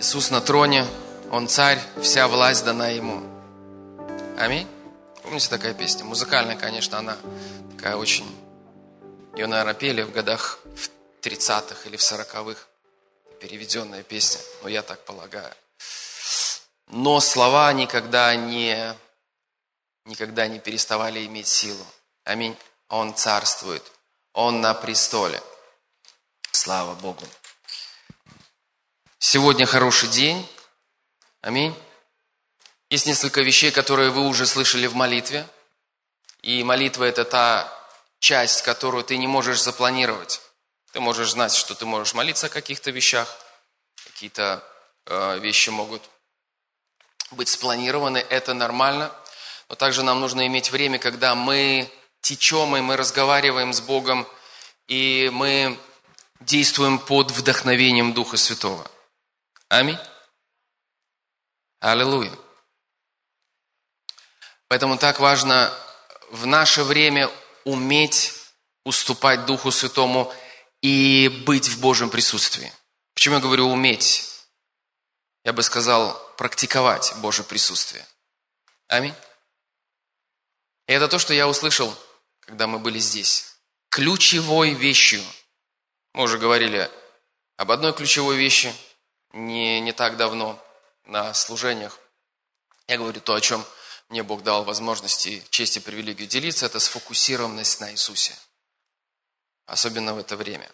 Иисус на троне, Он царь, вся власть дана Ему. Аминь. Помните такая песня? Музыкальная, конечно, она такая очень... Ее, наверное, пели в годах в 30-х или в 40-х. Переведенная песня, но я так полагаю. Но слова никогда не, никогда не переставали иметь силу. Аминь. Он царствует. Он на престоле. Слава Богу. Сегодня хороший день. Аминь. Есть несколько вещей, которые вы уже слышали в молитве. И молитва – это та часть, которую ты не можешь запланировать. Ты можешь знать, что ты можешь молиться о каких-то вещах. Какие-то э, вещи могут быть спланированы. Это нормально. Но также нам нужно иметь время, когда мы течем, и мы разговариваем с Богом, и мы действуем под вдохновением Духа Святого. Аминь. Аллилуйя. Поэтому так важно в наше время уметь уступать Духу Святому и быть в Божьем присутствии. Почему я говорю уметь? Я бы сказал практиковать Божье присутствие. Аминь. И это то, что я услышал, когда мы были здесь. Ключевой вещью. Мы уже говорили об одной ключевой вещи не, не так давно на служениях. Я говорю то, о чем мне Бог дал возможности, честь и привилегию делиться, это сфокусированность на Иисусе. Особенно в это время.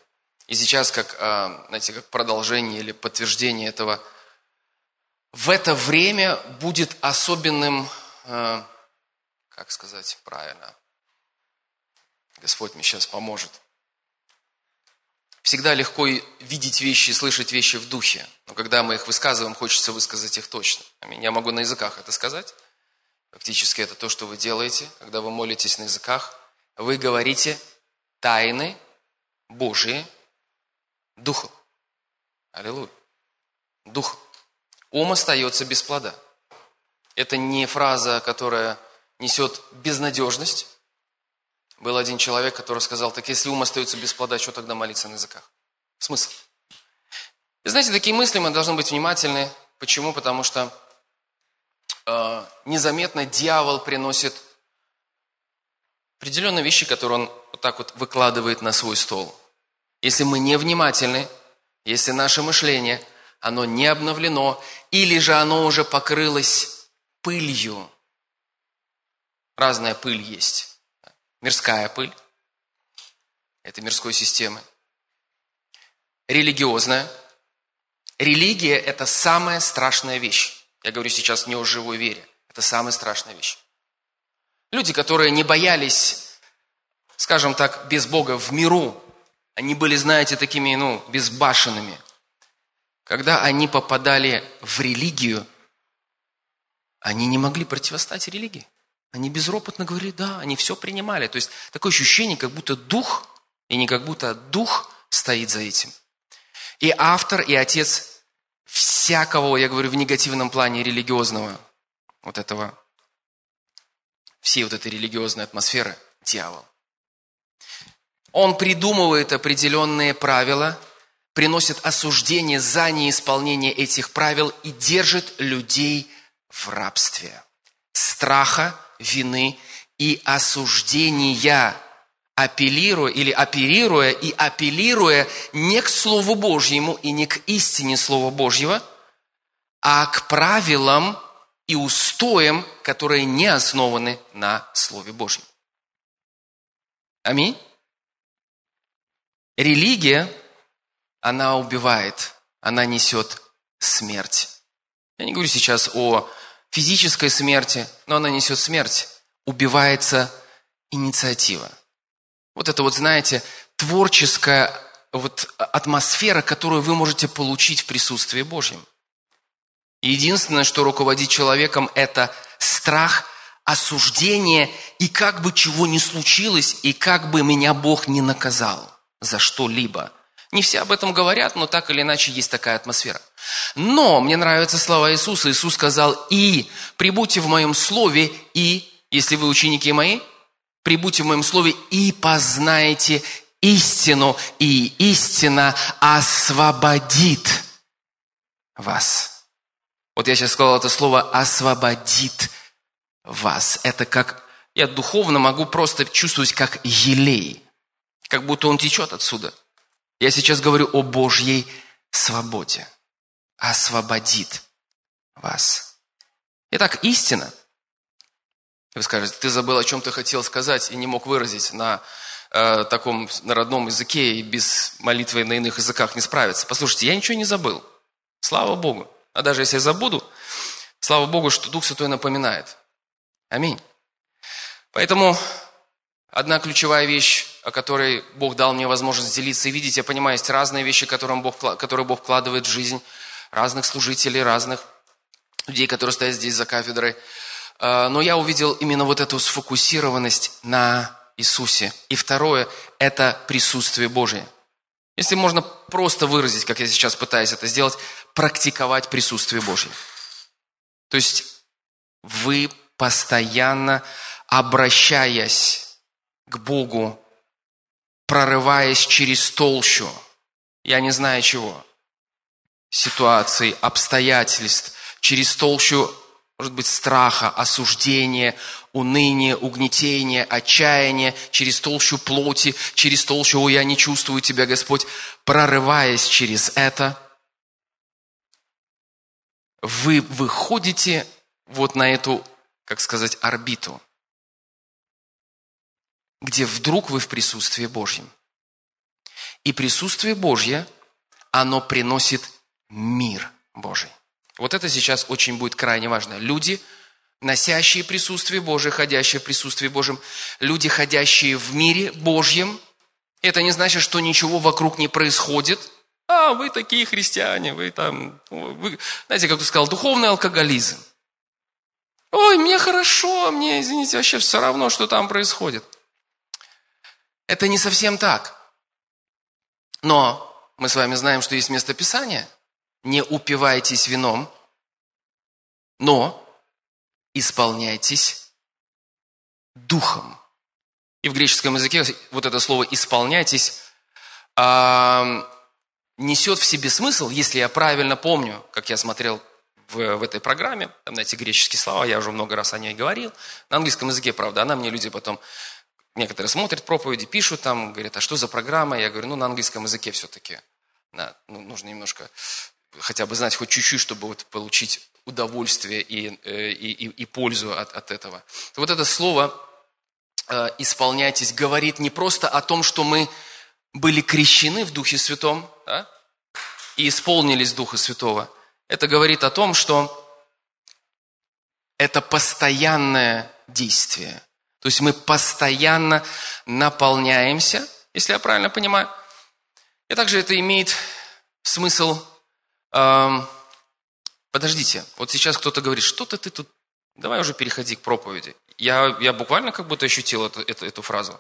И сейчас, как, а, знаете, как продолжение или подтверждение этого, в это время будет особенным, а, как сказать правильно, Господь мне сейчас поможет. Всегда легко видеть вещи, слышать вещи в духе, но когда мы их высказываем, хочется высказать их точно. Я могу на языках это сказать, Фактически это то, что вы делаете, когда вы молитесь на языках. Вы говорите тайны Божьи Духом. Аллилуйя. Дух. Ум остается без плода. Это не фраза, которая несет безнадежность. Был один человек, который сказал, так если ум остается без плода, что тогда молиться на языках? Смысл? И знаете, такие мысли мы должны быть внимательны. Почему? Потому что Э, незаметно дьявол приносит определенные вещи, которые он вот так вот выкладывает на свой стол. Если мы не внимательны, если наше мышление, оно не обновлено, или же оно уже покрылось пылью. Разная пыль есть. Мирская пыль. Это мирской системы. Религиозная. Религия – это самая страшная вещь. Я говорю сейчас не о живой вере. Это самая страшная вещь. Люди, которые не боялись, скажем так, без Бога в миру, они были, знаете, такими, ну, безбашенными. Когда они попадали в религию, они не могли противостать религии. Они безропотно говорили, да, они все принимали. То есть такое ощущение, как будто дух, и не как будто дух стоит за этим. И автор, и отец всякого, я говорю в негативном плане религиозного, вот этого, всей вот этой религиозной атмосферы, дьявол. Он придумывает определенные правила, приносит осуждение за неисполнение этих правил и держит людей в рабстве. Страха, вины и осуждения апеллируя или оперируя и апеллируя не к Слову Божьему и не к истине Слова Божьего, а к правилам и устоям, которые не основаны на Слове Божьем. Аминь. Религия, она убивает, она несет смерть. Я не говорю сейчас о физической смерти, но она несет смерть. Убивается инициатива. Вот это вот, знаете, творческая вот атмосфера, которую вы можете получить в присутствии Божьем. единственное, что руководит человеком, это страх, осуждение, и как бы чего ни случилось, и как бы меня Бог не наказал за что-либо. Не все об этом говорят, но так или иначе есть такая атмосфера. Но мне нравятся слова Иисуса. Иисус сказал, и прибудьте в моем слове, и, если вы ученики мои, прибудьте в моем слове и познаете истину, и истина освободит. вас. Вот я сейчас сказал это слово «освободит вас». Это как, я духовно могу просто чувствовать как елей, как будто он течет отсюда. Я сейчас говорю о Божьей свободе. Освободит вас. Итак, истина. Вы скажете, ты забыл, о чем ты хотел сказать и не мог выразить на э, таком на родном языке и без молитвы на иных языках не справиться. Послушайте, я ничего не забыл. Слава Богу. А даже если я забуду, слава Богу, что Дух Святой напоминает. Аминь. Поэтому одна ключевая вещь, о которой Бог дал мне возможность делиться и видеть, я понимаю, есть разные вещи, которые Бог, которые Бог вкладывает в жизнь разных служителей, разных людей, которые стоят здесь за кафедрой. А, но я увидел именно вот эту сфокусированность на Иисусе. И второе – это присутствие Божие. Если можно просто выразить, как я сейчас пытаюсь это сделать, практиковать присутствие Божье. То есть вы постоянно обращаясь к Богу, прорываясь через толщу, я не знаю чего, ситуаций, обстоятельств, через толщу, может быть, страха, осуждения, уныния, угнетения, отчаяния, через толщу плоти, через толщу «О, я не чувствую Тебя, Господь», прорываясь через это – вы выходите вот на эту, как сказать, орбиту, где вдруг вы в присутствии Божьем. И присутствие Божье, оно приносит мир Божий. Вот это сейчас очень будет крайне важно. Люди, носящие присутствие Божие, ходящие в присутствии Божьем, люди, ходящие в мире Божьем, это не значит, что ничего вокруг не происходит – а, вы такие христиане, вы там, вы, знаете, как ты сказал, духовный алкоголизм. Ой, мне хорошо, мне, извините, вообще все равно, что там происходит. Это не совсем так. Но мы с вами знаем, что есть место Писания. Не упивайтесь вином, но исполняйтесь духом. И в греческом языке вот это слово «исполняйтесь» несет в себе смысл, если я правильно помню, как я смотрел в, в этой программе, там, знаете, греческие слова, я уже много раз о ней говорил, на английском языке, правда, она мне люди потом, некоторые смотрят проповеди, пишут там, говорят, а что за программа? Я говорю, ну, на английском языке все-таки, да, ну, нужно немножко хотя бы знать хоть чуть-чуть, чтобы вот получить удовольствие и, э, и, и, и пользу от, от этого. Вот это слово э, «исполняйтесь» говорит не просто о том, что мы были крещены в Духе Святом да, и исполнились Духа Святого, это говорит о том, что это постоянное действие. То есть мы постоянно наполняемся, если я правильно понимаю. И также это имеет смысл... Подождите, вот сейчас кто-то говорит, что-то ты тут... Давай уже переходи к проповеди. Я, я буквально как будто ощутил эту, эту, эту фразу.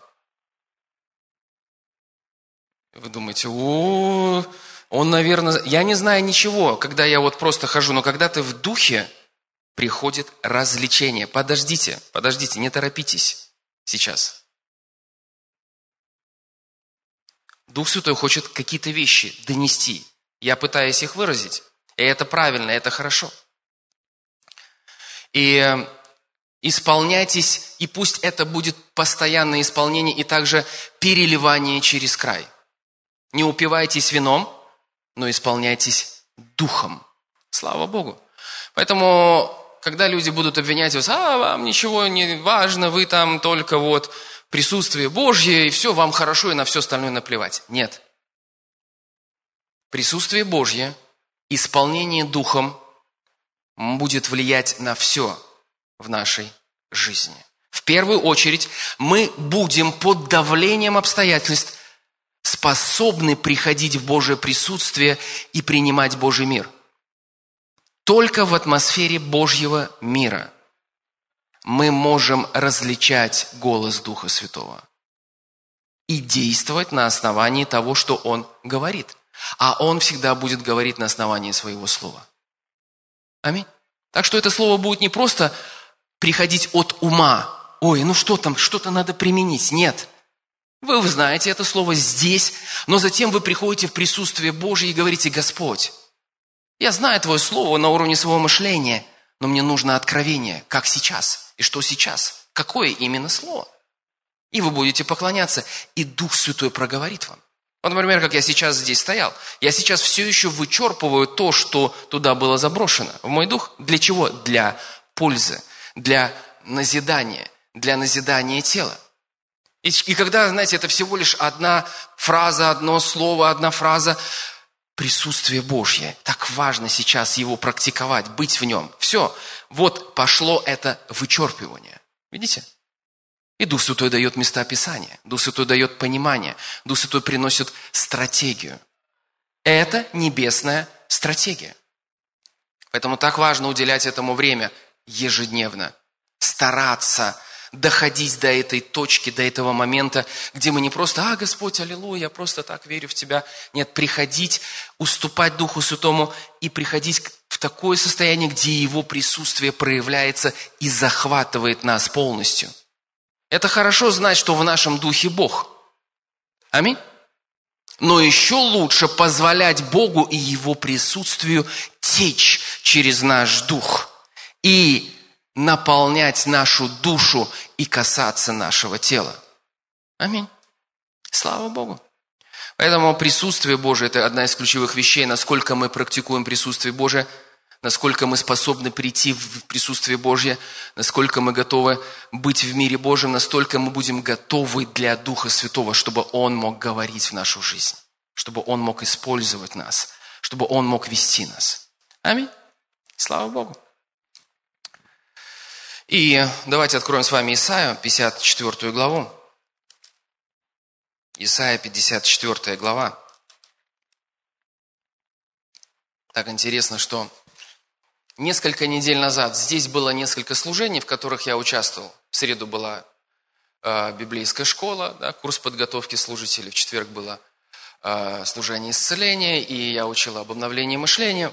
Вы думаете, о, он, наверное... Я не знаю ничего, когда я вот просто хожу, но когда ты в духе, приходит развлечение. Подождите, подождите, не торопитесь сейчас. Дух Святой хочет какие-то вещи донести. Я пытаюсь их выразить. И это правильно, это хорошо. И э, исполняйтесь, и пусть это будет постоянное исполнение и также переливание через край – не упивайтесь вином, но исполняйтесь духом. Слава Богу. Поэтому, когда люди будут обвинять вас, а, вам ничего не важно, вы там только вот присутствие Божье, и все, вам хорошо, и на все остальное наплевать. Нет. Присутствие Божье, исполнение духом будет влиять на все в нашей жизни. В первую очередь мы будем под давлением обстоятельств способны приходить в Божье присутствие и принимать Божий мир. Только в атмосфере Божьего мира мы можем различать голос Духа Святого и действовать на основании того, что Он говорит. А Он всегда будет говорить на основании Своего Слова. Аминь. Так что это Слово будет не просто приходить от ума. Ой, ну что там, что-то надо применить. Нет. Вы знаете это слово здесь, но затем вы приходите в присутствие Божье и говорите, Господь, Я знаю Твое Слово на уровне своего мышления, но мне нужно откровение, как сейчас и что сейчас. Какое именно Слово? И вы будете поклоняться, и Дух Святой проговорит вам. Вот, например, как я сейчас здесь стоял. Я сейчас все еще вычерпываю то, что туда было заброшено в мой дух. Для чего? Для пользы, для назидания, для назидания тела. И, и когда, знаете, это всего лишь одна фраза, одно слово, одна фраза, присутствие Божье. Так важно сейчас его практиковать, быть в нем. Все, вот пошло это вычерпывание. Видите? И Дух Святой дает места Писания. Дух Святой дает понимание. Дух Святой приносит стратегию. Это небесная стратегия. Поэтому так важно уделять этому время ежедневно. Стараться доходить до этой точки, до этого момента, где мы не просто, а, Господь, аллилуйя, я просто так верю в Тебя. Нет, приходить, уступать Духу Святому и приходить в такое состояние, где Его присутствие проявляется и захватывает нас полностью. Это хорошо знать, что в нашем духе Бог. Аминь. Но еще лучше позволять Богу и Его присутствию течь через наш дух и наполнять нашу душу и касаться нашего тела. Аминь. Слава Богу. Поэтому присутствие Божие – это одна из ключевых вещей, насколько мы практикуем присутствие Божие – насколько мы способны прийти в присутствие Божье, насколько мы готовы быть в мире Божьем, настолько мы будем готовы для Духа Святого, чтобы Он мог говорить в нашу жизнь, чтобы Он мог использовать нас, чтобы Он мог вести нас. Аминь. Слава Богу. И давайте откроем с вами Исаию, 54 главу. Исаия, 54 глава. Так интересно, что Несколько недель назад здесь было несколько служений, в которых я участвовал. В среду была э, библейская школа, да, курс подготовки служителей. В четверг было э, служение исцеления, и я учил об обновлении мышления.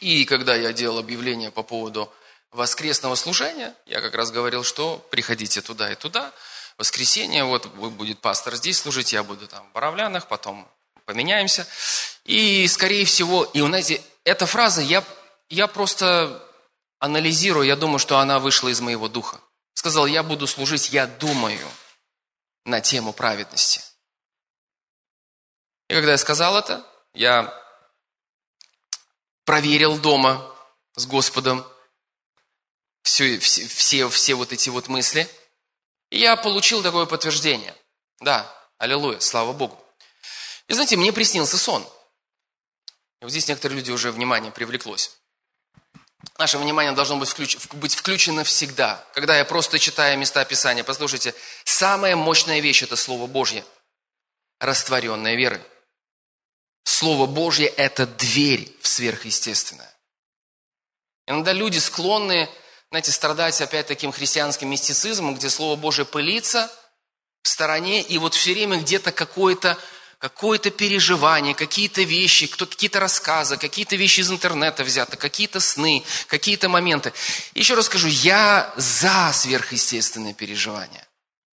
И когда я делал объявление по поводу воскресного служения, я как раз говорил, что приходите туда и туда. Воскресенье, вот будет пастор здесь служить, я буду там в Боровлянах, потом поменяемся. И, скорее всего, и, вы знаете, эта фраза, я я просто анализирую, я думаю, что она вышла из моего духа. Сказал, я буду служить, я думаю на тему праведности. И когда я сказал это, я проверил дома с Господом все, все, все, все вот эти вот мысли. И я получил такое подтверждение. Да, аллилуйя, слава Богу. И знаете, мне приснился сон. И вот здесь некоторые люди уже внимание привлеклось. Наше внимание должно быть, включ, быть включено всегда. Когда я просто читаю места Писания, послушайте, самая мощная вещь – это Слово Божье, растворенная веры. Слово Божье – это дверь в сверхъестественное. Иногда люди склонны, знаете, страдать опять таким христианским мистицизмом, где Слово Божье пылится в стороне, и вот все время где-то какое-то какое-то переживание, какие-то вещи, какие-то рассказы, какие-то вещи из интернета взяты, какие-то сны, какие-то моменты. Еще раз скажу, я за сверхъестественные переживания.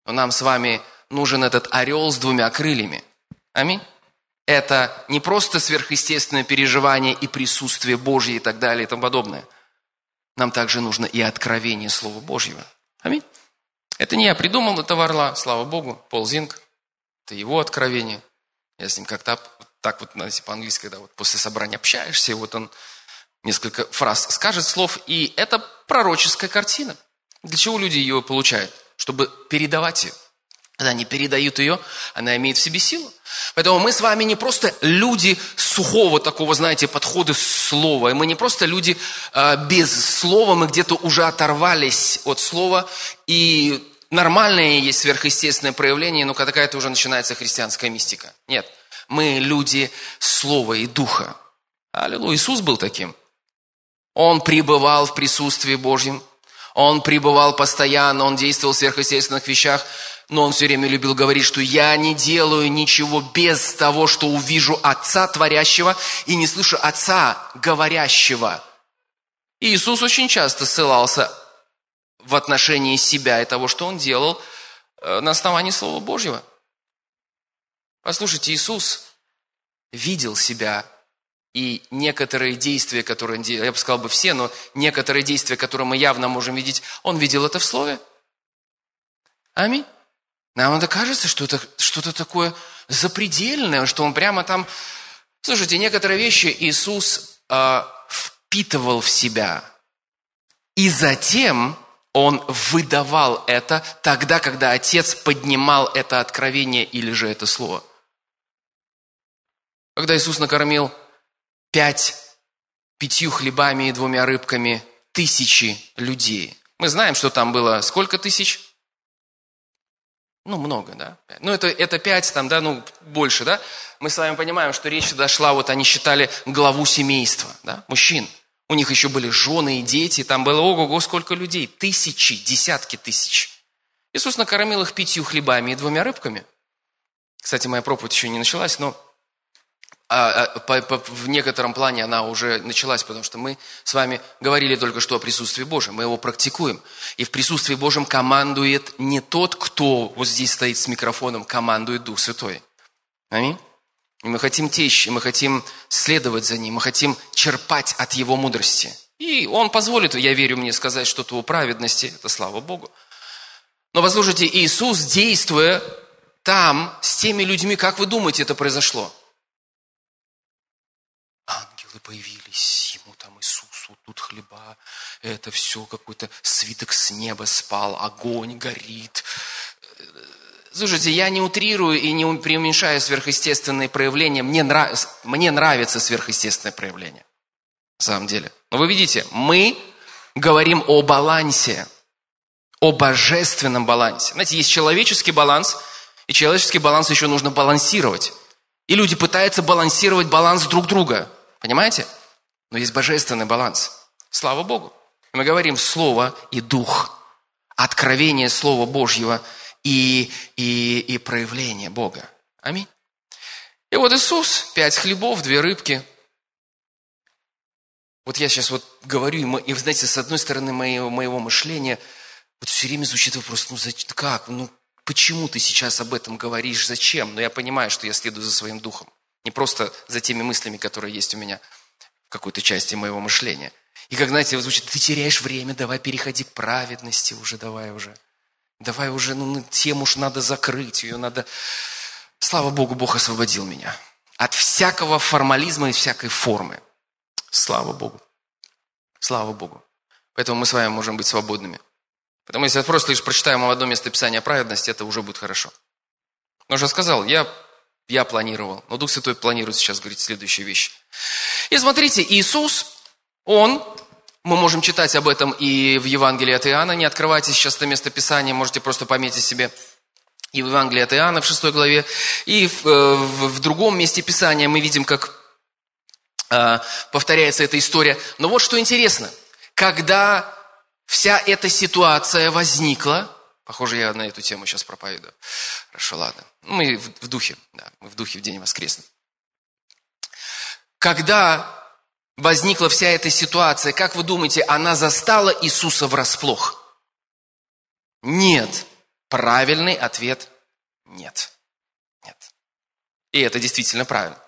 Но нам с вами нужен этот орел с двумя крыльями. Аминь. Это не просто сверхъестественное переживание и присутствие Божье и так далее и тому подобное. Нам также нужно и откровение Слова Божьего. Аминь. Это не я придумал этого орла, слава Богу, Пол Зинг. Это его откровение. Я с ним как-то так вот, знаете, по-английски, когда вот после собрания общаешься, и вот он несколько фраз скажет слов, и это пророческая картина. Для чего люди ее получают? Чтобы передавать ее. Когда они передают ее, она имеет в себе силу. Поэтому мы с вами не просто люди сухого такого, знаете, подхода слова. И мы не просто люди э, без слова, мы где-то уже оторвались от слова и нормальное есть сверхъестественное проявление, но какая-то уже начинается христианская мистика. Нет, мы люди слова и духа. Аллилуйя, Иисус был таким. Он пребывал в присутствии Божьем, он пребывал постоянно, он действовал в сверхъестественных вещах, но он все время любил говорить, что я не делаю ничего без того, что увижу Отца Творящего и не слышу Отца Говорящего. И Иисус очень часто ссылался в отношении себя и того, что он делал э, на основании Слова Божьего. Послушайте, Иисус видел себя И некоторые действия, которые он делал, я бы сказал бы все, но некоторые действия, которые мы явно можем видеть, он видел это в Слове. Аминь. Нам это кажется, что это что-то такое запредельное, что он прямо там... Слушайте, некоторые вещи Иисус э, впитывал в себя. И затем он выдавал это тогда, когда Отец поднимал это откровение или же это слово. Когда Иисус накормил пять, пятью хлебами и двумя рыбками тысячи людей. Мы знаем, что там было сколько тысяч? Ну, много, да? Ну, это, это пять, там, да, ну, больше, да? Мы с вами понимаем, что речь дошла, вот они считали главу семейства, да, мужчин. У них еще были жены и дети, там было, ого-го, сколько людей, тысячи, десятки тысяч. Иисус накормил их пятью хлебами и двумя рыбками. Кстати, моя проповедь еще не началась, но а, а, по, по, в некотором плане она уже началась, потому что мы с вами говорили только что о присутствии Божьем, мы его практикуем. И в присутствии Божьем командует не тот, кто вот здесь стоит с микрофоном, командует Дух Святой. Аминь. И мы хотим течь, и мы хотим следовать за Ним, мы хотим черпать от Его мудрости. И Он позволит, я верю мне, сказать что-то о праведности, это слава Богу. Но послушайте, Иисус, действуя там, с теми людьми, как вы думаете, это произошло? ангелы появились, ему там Иисусу, тут хлеба, это все какой-то свиток с неба спал, огонь горит. Слушайте, я не утрирую и не преуменьшаю сверхъестественные проявления. Мне, нрав... Мне нравится сверхъестественное проявление. На самом деле. Но вы видите, мы говорим о балансе, о божественном балансе. Знаете, есть человеческий баланс, и человеческий баланс еще нужно балансировать. И люди пытаются балансировать баланс друг друга. Понимаете? Но есть божественный баланс. Слава Богу. Мы говорим Слово и Дух. Откровение Слова Божьего и, и, и проявление Бога. Аминь. И вот Иисус, пять хлебов, две рыбки. Вот я сейчас вот говорю, и, и знаете, с одной стороны моего, моего мышления, вот все время звучит вопрос, ну зачем, как, ну почему ты сейчас об этом говоришь, зачем? Но я понимаю, что я следую за своим духом. Не просто за теми мыслями, которые есть у меня в какой-то части моего мышления. И как, знаете, звучит, ты теряешь время, давай переходи к праведности уже, давай уже. Давай уже, ну, тему уж надо закрыть, ее надо... Слава Богу, Бог освободил меня от всякого формализма и всякой формы. Слава Богу. Слава Богу. Поэтому мы с вами можем быть свободными. Потому если просто лишь прочитаем одно место Писания праведности, это уже будет хорошо. Но уже сказал, я я планировал. Но Дух Святой планирует сейчас говорить следующую вещь. И смотрите, Иисус, Он, мы можем читать об этом и в Евангелии от Иоанна, не открывайте сейчас это место Писания, можете просто пометить себе и в Евангелии от Иоанна в 6 главе, и в, э, в, в другом месте Писания мы видим, как э, повторяется эта история. Но вот что интересно, когда вся эта ситуация возникла, Похоже, я на эту тему сейчас проповедую. Хорошо, ладно. Мы в духе, да, мы в духе в день воскресный. Когда возникла вся эта ситуация, как вы думаете, она застала Иисуса врасплох? Нет. Правильный ответ – нет. Нет. И это действительно правильно.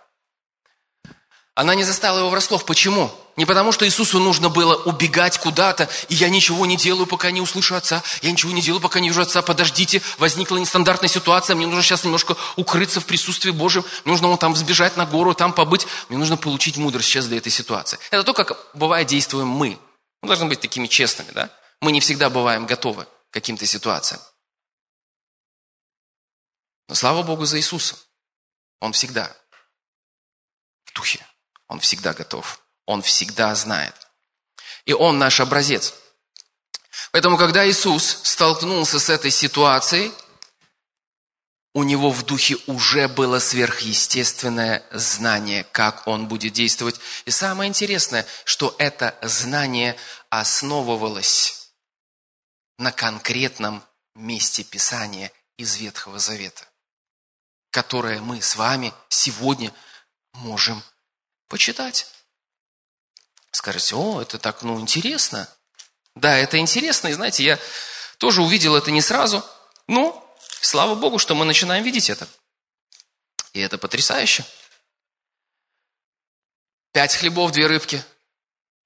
Она не застала его врасплох. Почему? Не потому, что Иисусу нужно было убегать куда-то, и я ничего не делаю, пока не услышу Отца. Я ничего не делаю, пока не вижу Отца. Подождите, возникла нестандартная ситуация, мне нужно сейчас немножко укрыться в присутствии Божьем. Мне нужно вон там взбежать на гору, там побыть. Мне нужно получить мудрость сейчас для этой ситуации. Это то, как бывает действуем мы. Мы должны быть такими честными, да? Мы не всегда бываем готовы к каким-то ситуациям. Но слава Богу за Иисуса. Он всегда в духе. Он всегда готов. Он всегда знает. И Он наш образец. Поэтому, когда Иисус столкнулся с этой ситуацией, у него в духе уже было сверхъестественное знание, как он будет действовать. И самое интересное, что это знание основывалось на конкретном месте Писания из Ветхого Завета, которое мы с вами сегодня можем почитать. Скажете, о, это так, ну, интересно. Да, это интересно, и знаете, я тоже увидел это не сразу. Ну, слава Богу, что мы начинаем видеть это. И это потрясающе. Пять хлебов, две рыбки.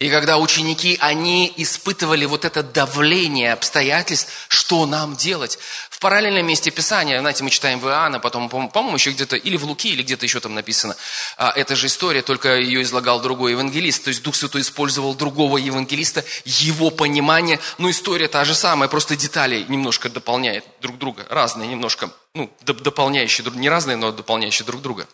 И когда ученики, они испытывали вот это давление обстоятельств, что нам делать? В параллельном месте Писания, знаете, мы читаем в Иоанна, потом, по-моему, еще где-то, или в Луки, или где-то еще там написано, а, эта же история, только ее излагал другой евангелист. То есть Дух Святой использовал другого евангелиста, его понимание, но история та же самая, просто детали немножко дополняет друг друга, разные немножко, ну, дополняющие, не разные, но дополняющие друг друга.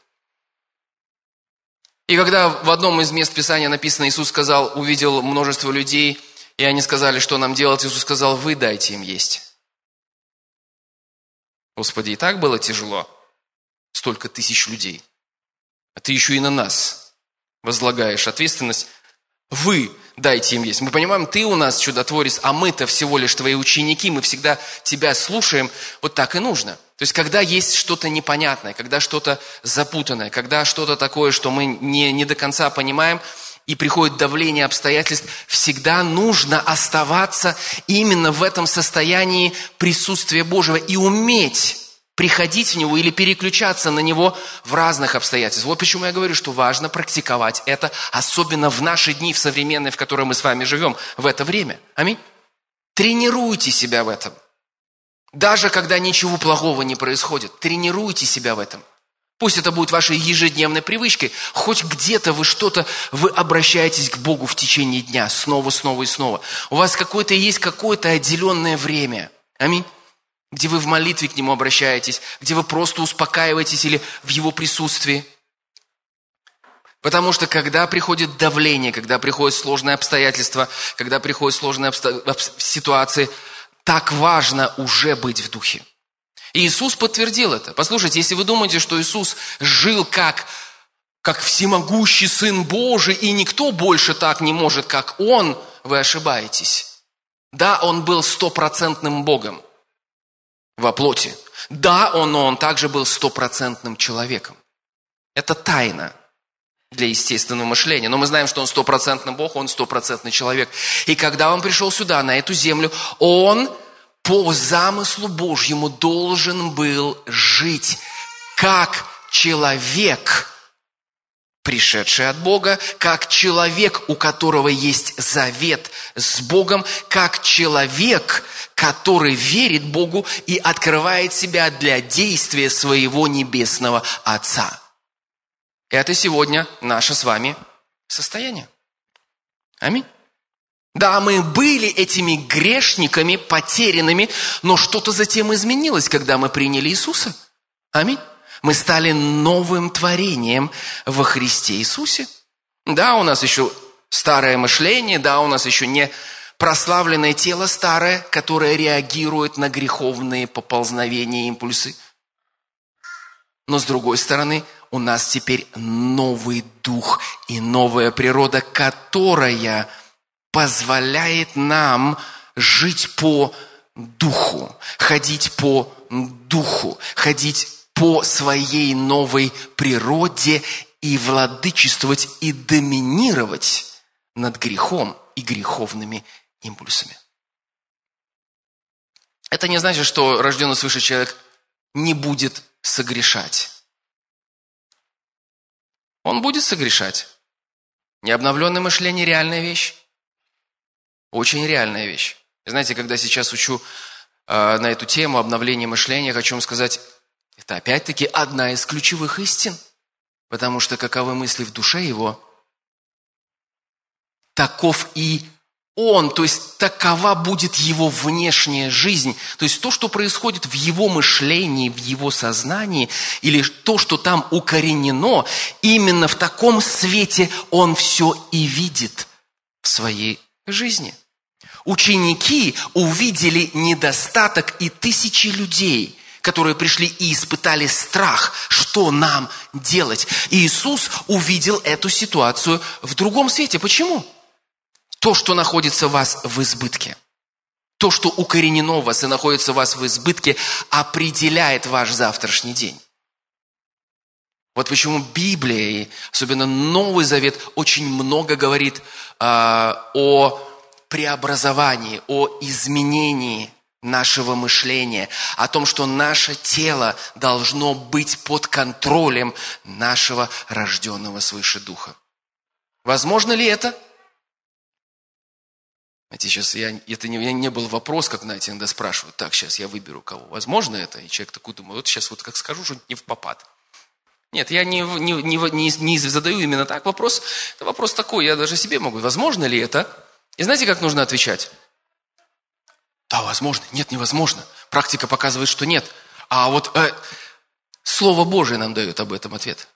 И когда в одном из мест Писания написано, Иисус сказал, увидел множество людей, и они сказали, что нам делать, Иисус сказал, вы дайте им есть. Господи, и так было тяжело. Столько тысяч людей. А ты еще и на нас возлагаешь ответственность. Вы дайте им есть. Мы понимаем, ты у нас чудотворец, а мы-то всего лишь твои ученики, мы всегда тебя слушаем. Вот так и нужно. То есть, когда есть что-то непонятное, когда что-то запутанное, когда что-то такое, что мы не, не до конца понимаем, и приходит давление обстоятельств, всегда нужно оставаться именно в этом состоянии присутствия Божьего и уметь приходить в него или переключаться на него в разных обстоятельствах. Вот почему я говорю, что важно практиковать это, особенно в наши дни, в современные, в которой мы с вами живем, в это время. Аминь. Тренируйте себя в этом. Даже когда ничего плохого не происходит, тренируйте себя в этом. Пусть это будет вашей ежедневной привычкой. Хоть где-то вы что-то, вы обращаетесь к Богу в течение дня, снова, снова и снова. У вас какое-то есть какое-то отделенное время. Аминь где вы в молитве к Нему обращаетесь, где вы просто успокаиваетесь или в Его присутствии. Потому что когда приходит давление, когда приходят сложные обстоятельства, когда приходят сложные обсто... ситуации, так важно уже быть в духе. И Иисус подтвердил это. Послушайте, если вы думаете, что Иисус жил как, как всемогущий Сын Божий, и никто больше так не может, как Он, вы ошибаетесь. Да, Он был стопроцентным Богом во плоти. Да, он, но он также был стопроцентным человеком. Это тайна для естественного мышления. Но мы знаем, что он стопроцентный Бог, он стопроцентный человек. И когда он пришел сюда, на эту землю, он по замыслу Божьему должен был жить как человек – пришедший от Бога, как человек, у которого есть завет с Богом, как человек, который верит Богу и открывает себя для действия своего небесного Отца. Это сегодня наше с вами состояние. Аминь. Да, мы были этими грешниками, потерянными, но что-то затем изменилось, когда мы приняли Иисуса. Аминь. Мы стали новым творением во Христе Иисусе. Да, у нас еще старое мышление, да, у нас еще не прославленное тело старое, которое реагирует на греховные поползновения и импульсы. Но с другой стороны, у нас теперь новый дух и новая природа, которая позволяет нам жить по духу, ходить по духу, ходить по своей новой природе и владычествовать и доминировать над грехом и греховными импульсами. Это не значит, что рожденный свыше человек не будет согрешать. Он будет согрешать. Необновленное мышление – реальная вещь. Очень реальная вещь. знаете, когда сейчас учу э, на эту тему обновления мышления, хочу вам сказать, это опять-таки одна из ключевых истин. Потому что каковы мысли в душе его, таков и он, то есть такова будет его внешняя жизнь. То есть то, что происходит в его мышлении, в его сознании, или то, что там укоренено, именно в таком свете он все и видит в своей жизни. Ученики увидели недостаток и тысячи людей – которые пришли и испытали страх, что нам делать. И Иисус увидел эту ситуацию в другом свете. Почему? То, что находится в вас в избытке, то, что укоренено в вас и находится в вас в избытке, определяет ваш завтрашний день. Вот почему Библия, и особенно Новый Завет, очень много говорит э, о преобразовании, о изменении – нашего мышления, о том, что наше тело должно быть под контролем нашего рожденного свыше Духа. Возможно ли это? Знаете, сейчас я, это не, не был вопрос, как, знаете, иногда спрашивают, так, сейчас я выберу кого. Возможно это? И человек такой думает, вот сейчас вот как скажу, что не в попад. Нет, я не, не, не, не, не задаю именно так вопрос. Это вопрос такой, я даже себе могу. Возможно ли это? И знаете, как нужно отвечать? Да, возможно. Нет, невозможно. Практика показывает, что нет. А вот э, Слово Божие нам дает об этом ответ.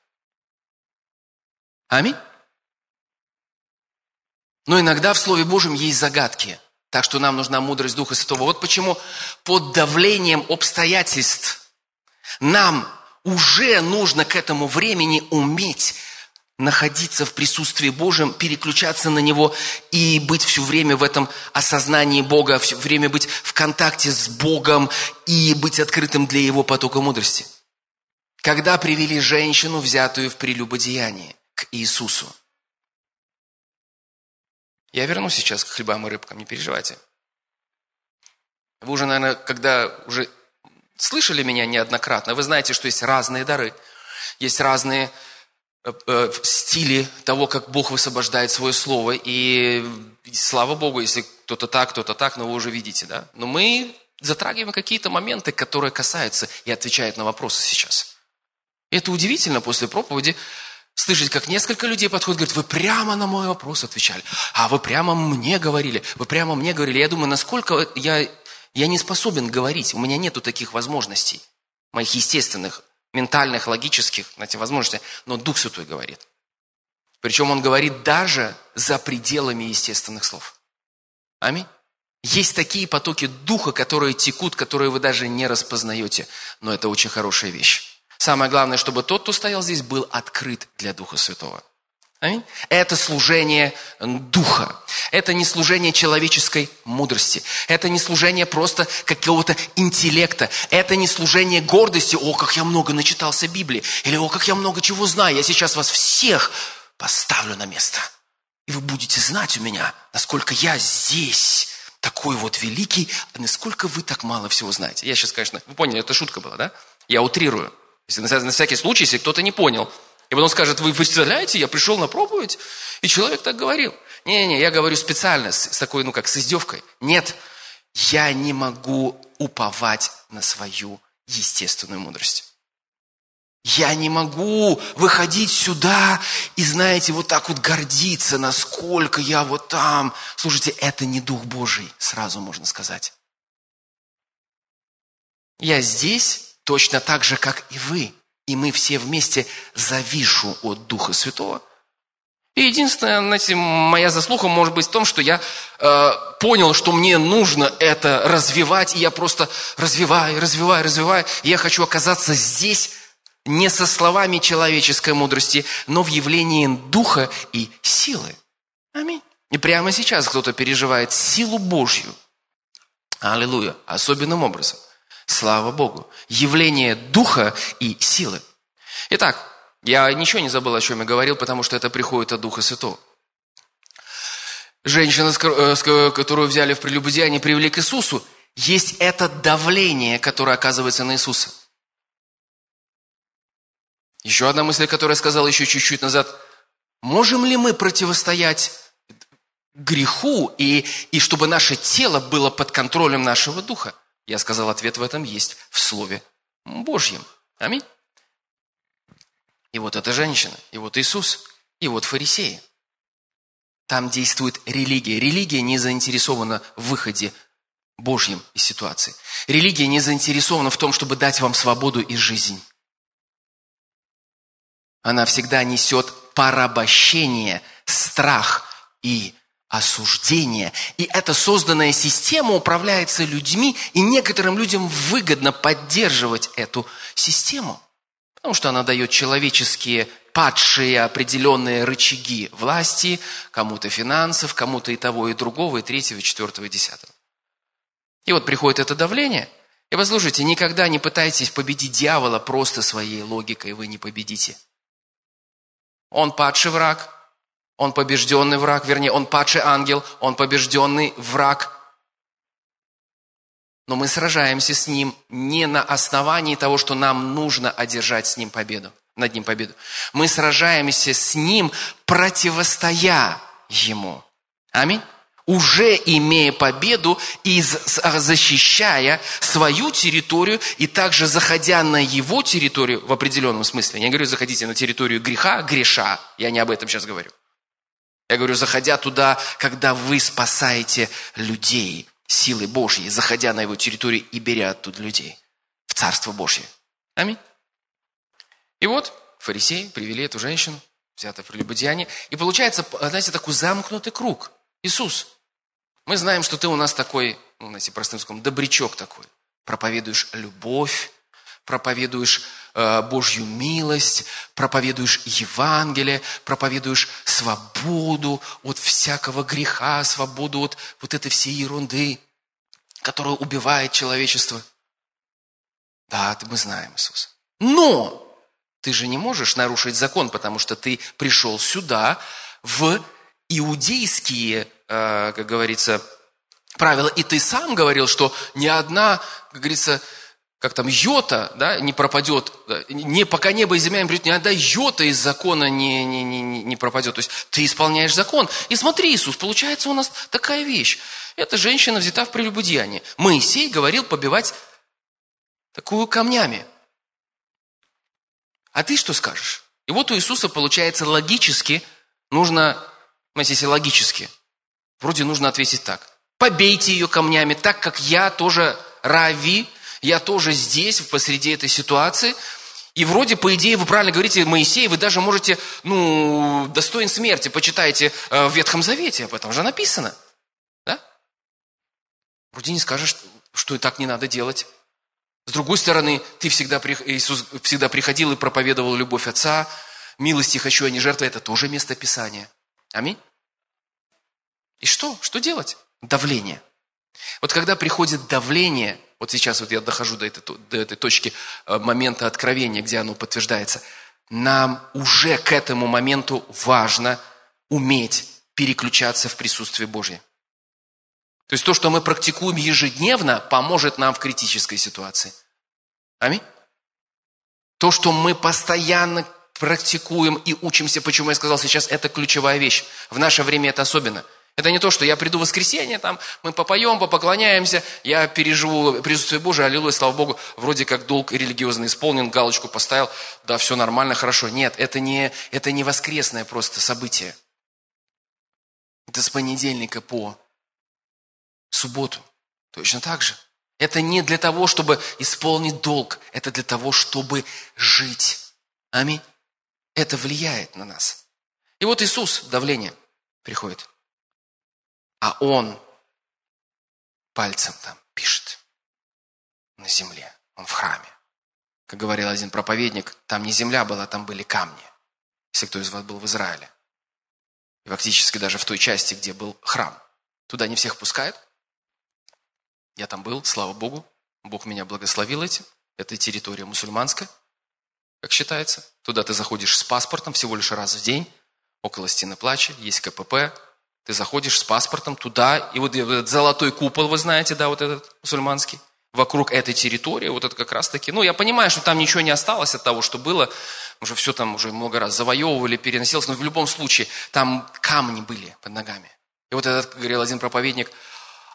Аминь. Но иногда в Слове Божьем есть загадки. Так что нам нужна мудрость Духа Святого. Вот почему под давлением обстоятельств нам уже нужно к этому времени уметь находиться в присутствии Божьем, переключаться на Него и быть все время в этом осознании Бога, все время быть в контакте с Богом и быть открытым для Его потока мудрости. Когда привели женщину, взятую в прелюбодеянии, к Иисусу – я вернусь сейчас к хлебам и рыбкам, не переживайте. Вы уже, наверное, когда уже слышали меня неоднократно, вы знаете, что есть разные дары, есть разные э, э, стили того, как Бог высвобождает свое слово. И слава Богу, если кто-то так, кто-то так, но вы уже видите, да? Но мы затрагиваем какие-то моменты, которые касаются и отвечают на вопросы сейчас. Это удивительно после проповеди слышать, как несколько людей подходят, говорят, вы прямо на мой вопрос отвечали, а вы прямо мне говорили, вы прямо мне говорили. Я думаю, насколько я, я не способен говорить, у меня нету таких возможностей, моих естественных, ментальных, логических, знаете, возможностей, но Дух Святой говорит. Причем Он говорит даже за пределами естественных слов. Аминь. Есть такие потоки Духа, которые текут, которые вы даже не распознаете, но это очень хорошая вещь. Самое главное, чтобы тот, кто стоял здесь, был открыт для Духа Святого. Это служение Духа. Это не служение человеческой мудрости. Это не служение просто какого-то интеллекта. Это не служение гордости. О, как я много начитался Библии. Или о, как я много чего знаю. Я сейчас вас всех поставлю на место. И вы будете знать у меня, насколько я здесь такой вот великий, а насколько вы так мало всего знаете. Я сейчас, конечно, вы поняли, это шутка была, да? Я утрирую. На всякий случай, если кто-то не понял. И потом скажет, вы представляете, я пришел на проповедь, и человек так говорил. Не-не-не, я говорю специально, с, с такой, ну как, с издевкой. Нет, я не могу уповать на свою естественную мудрость. Я не могу выходить сюда и, знаете, вот так вот гордиться, насколько я вот там. Слушайте, это не Дух Божий, сразу можно сказать. Я здесь точно так же, как и вы. И мы все вместе завишу от Духа Святого. И единственное, знаете, моя заслуга может быть в том, что я э, понял, что мне нужно это развивать, и я просто развиваю, развиваю, развиваю. И я хочу оказаться здесь не со словами человеческой мудрости, но в явлении Духа и силы. Аминь. И прямо сейчас кто-то переживает силу Божью. Аллилуйя. Особенным образом. Слава Богу. Явление духа и силы. Итак, я ничего не забыл, о чем я говорил, потому что это приходит от Духа Святого. Женщина, э, которую взяли в прелюбодеяние, привели к Иисусу. Есть это давление, которое оказывается на Иисуса. Еще одна мысль, которую я сказал еще чуть-чуть назад. Можем ли мы противостоять греху и, и чтобы наше тело было под контролем нашего духа? Я сказал, ответ в этом есть в Слове Божьем. Аминь. И вот эта женщина, и вот Иисус, и вот фарисеи. Там действует религия. Религия не заинтересована в выходе Божьем из ситуации. Религия не заинтересована в том, чтобы дать вам свободу и жизнь. Она всегда несет порабощение, страх и осуждение. И эта созданная система управляется людьми, и некоторым людям выгодно поддерживать эту систему. Потому что она дает человеческие падшие определенные рычаги власти, кому-то финансов, кому-то и того, и другого, и третьего, и четвертого, и десятого. И вот приходит это давление. И послушайте, никогда не пытайтесь победить дьявола просто своей логикой, вы не победите. Он падший враг, он побежденный враг, вернее, он падший ангел, он побежденный враг. Но мы сражаемся с ним не на основании того, что нам нужно одержать с ним победу. над ним победу. Мы сражаемся с ним, противостоя ему. Аминь. Уже имея победу и защищая свою территорию, и также заходя на его территорию в определенном смысле. Я не говорю, заходите на территорию греха, греша. Я не об этом сейчас говорю. Я говорю, заходя туда, когда вы спасаете людей силой Божьей, заходя на его территорию и беря оттуда людей в Царство Божье. Аминь. И вот фарисеи привели эту женщину, взято в прелюбодеяние, и получается, знаете, такой замкнутый круг. Иисус, мы знаем, что ты у нас такой, ну, знаете, простым языком, добрячок такой. Проповедуешь любовь, проповедуешь Божью милость, проповедуешь Евангелие, проповедуешь свободу от всякого греха, свободу от вот этой всей ерунды, которая убивает человечество. Да, мы знаем, Иисус. Но ты же не можешь нарушить закон, потому что ты пришел сюда в иудейские, э, как говорится, правила. И ты сам говорил, что ни одна, как говорится, как там, йота, да, не пропадет, не, пока небо и земля не придет, ни одна йота из закона не, не, не, не пропадет. То есть ты исполняешь закон. И смотри, Иисус, получается у нас такая вещь. Эта женщина взята в прелюбодеяние. Моисей говорил побивать такую камнями. А ты что скажешь? И вот у Иисуса получается логически, нужно, если логически, вроде нужно ответить так. Побейте ее камнями, так как я тоже рави, я тоже здесь, посреди этой ситуации. И вроде, по идее, вы правильно говорите, Моисей, вы даже можете, ну, достоин смерти, почитайте э, в Ветхом Завете, об этом же написано. Да? Вроде не скажешь, что и так не надо делать. С другой стороны, ты всегда, Иисус всегда приходил и проповедовал любовь Отца, милости хочу, а не жертва. Это тоже место Писания. Аминь. И что? Что делать? Давление. Вот когда приходит давление, вот сейчас вот я дохожу до этой, до этой точки э, момента откровения, где оно подтверждается, нам уже к этому моменту важно уметь переключаться в присутствие Божье. То есть то, что мы практикуем ежедневно, поможет нам в критической ситуации. Аминь. То, что мы постоянно практикуем и учимся, почему я сказал сейчас, это ключевая вещь. В наше время это особенно. Это не то, что я приду в воскресенье, там, мы попоем, попоклоняемся, я переживу присутствие Божие, аллилуйя, слава Богу, вроде как долг религиозно исполнен, галочку поставил, да, все нормально, хорошо. Нет, это не, это не воскресное просто событие. Это с понедельника по субботу. Точно так же. Это не для того, чтобы исполнить долг, это для того, чтобы жить. Аминь. Это влияет на нас. И вот Иисус, давление приходит. А Он пальцем там пишет на земле. Он в храме. Как говорил один проповедник, там не земля была, там были камни. Если кто из вас был в Израиле. И фактически даже в той части, где был храм. Туда не всех пускают. Я там был, слава Богу. Бог меня благословил этим. Это территория мусульманская, как считается. Туда ты заходишь с паспортом всего лишь раз в день. Около стены плача, есть КПП. Ты заходишь с паспортом туда, и вот этот золотой купол, вы знаете, да, вот этот мусульманский, вокруг этой территории, вот это как раз таки, ну, я понимаю, что там ничего не осталось от того, что было, уже все там уже много раз завоевывали, переносилось, но в любом случае там камни были под ногами. И вот этот, говорил один проповедник,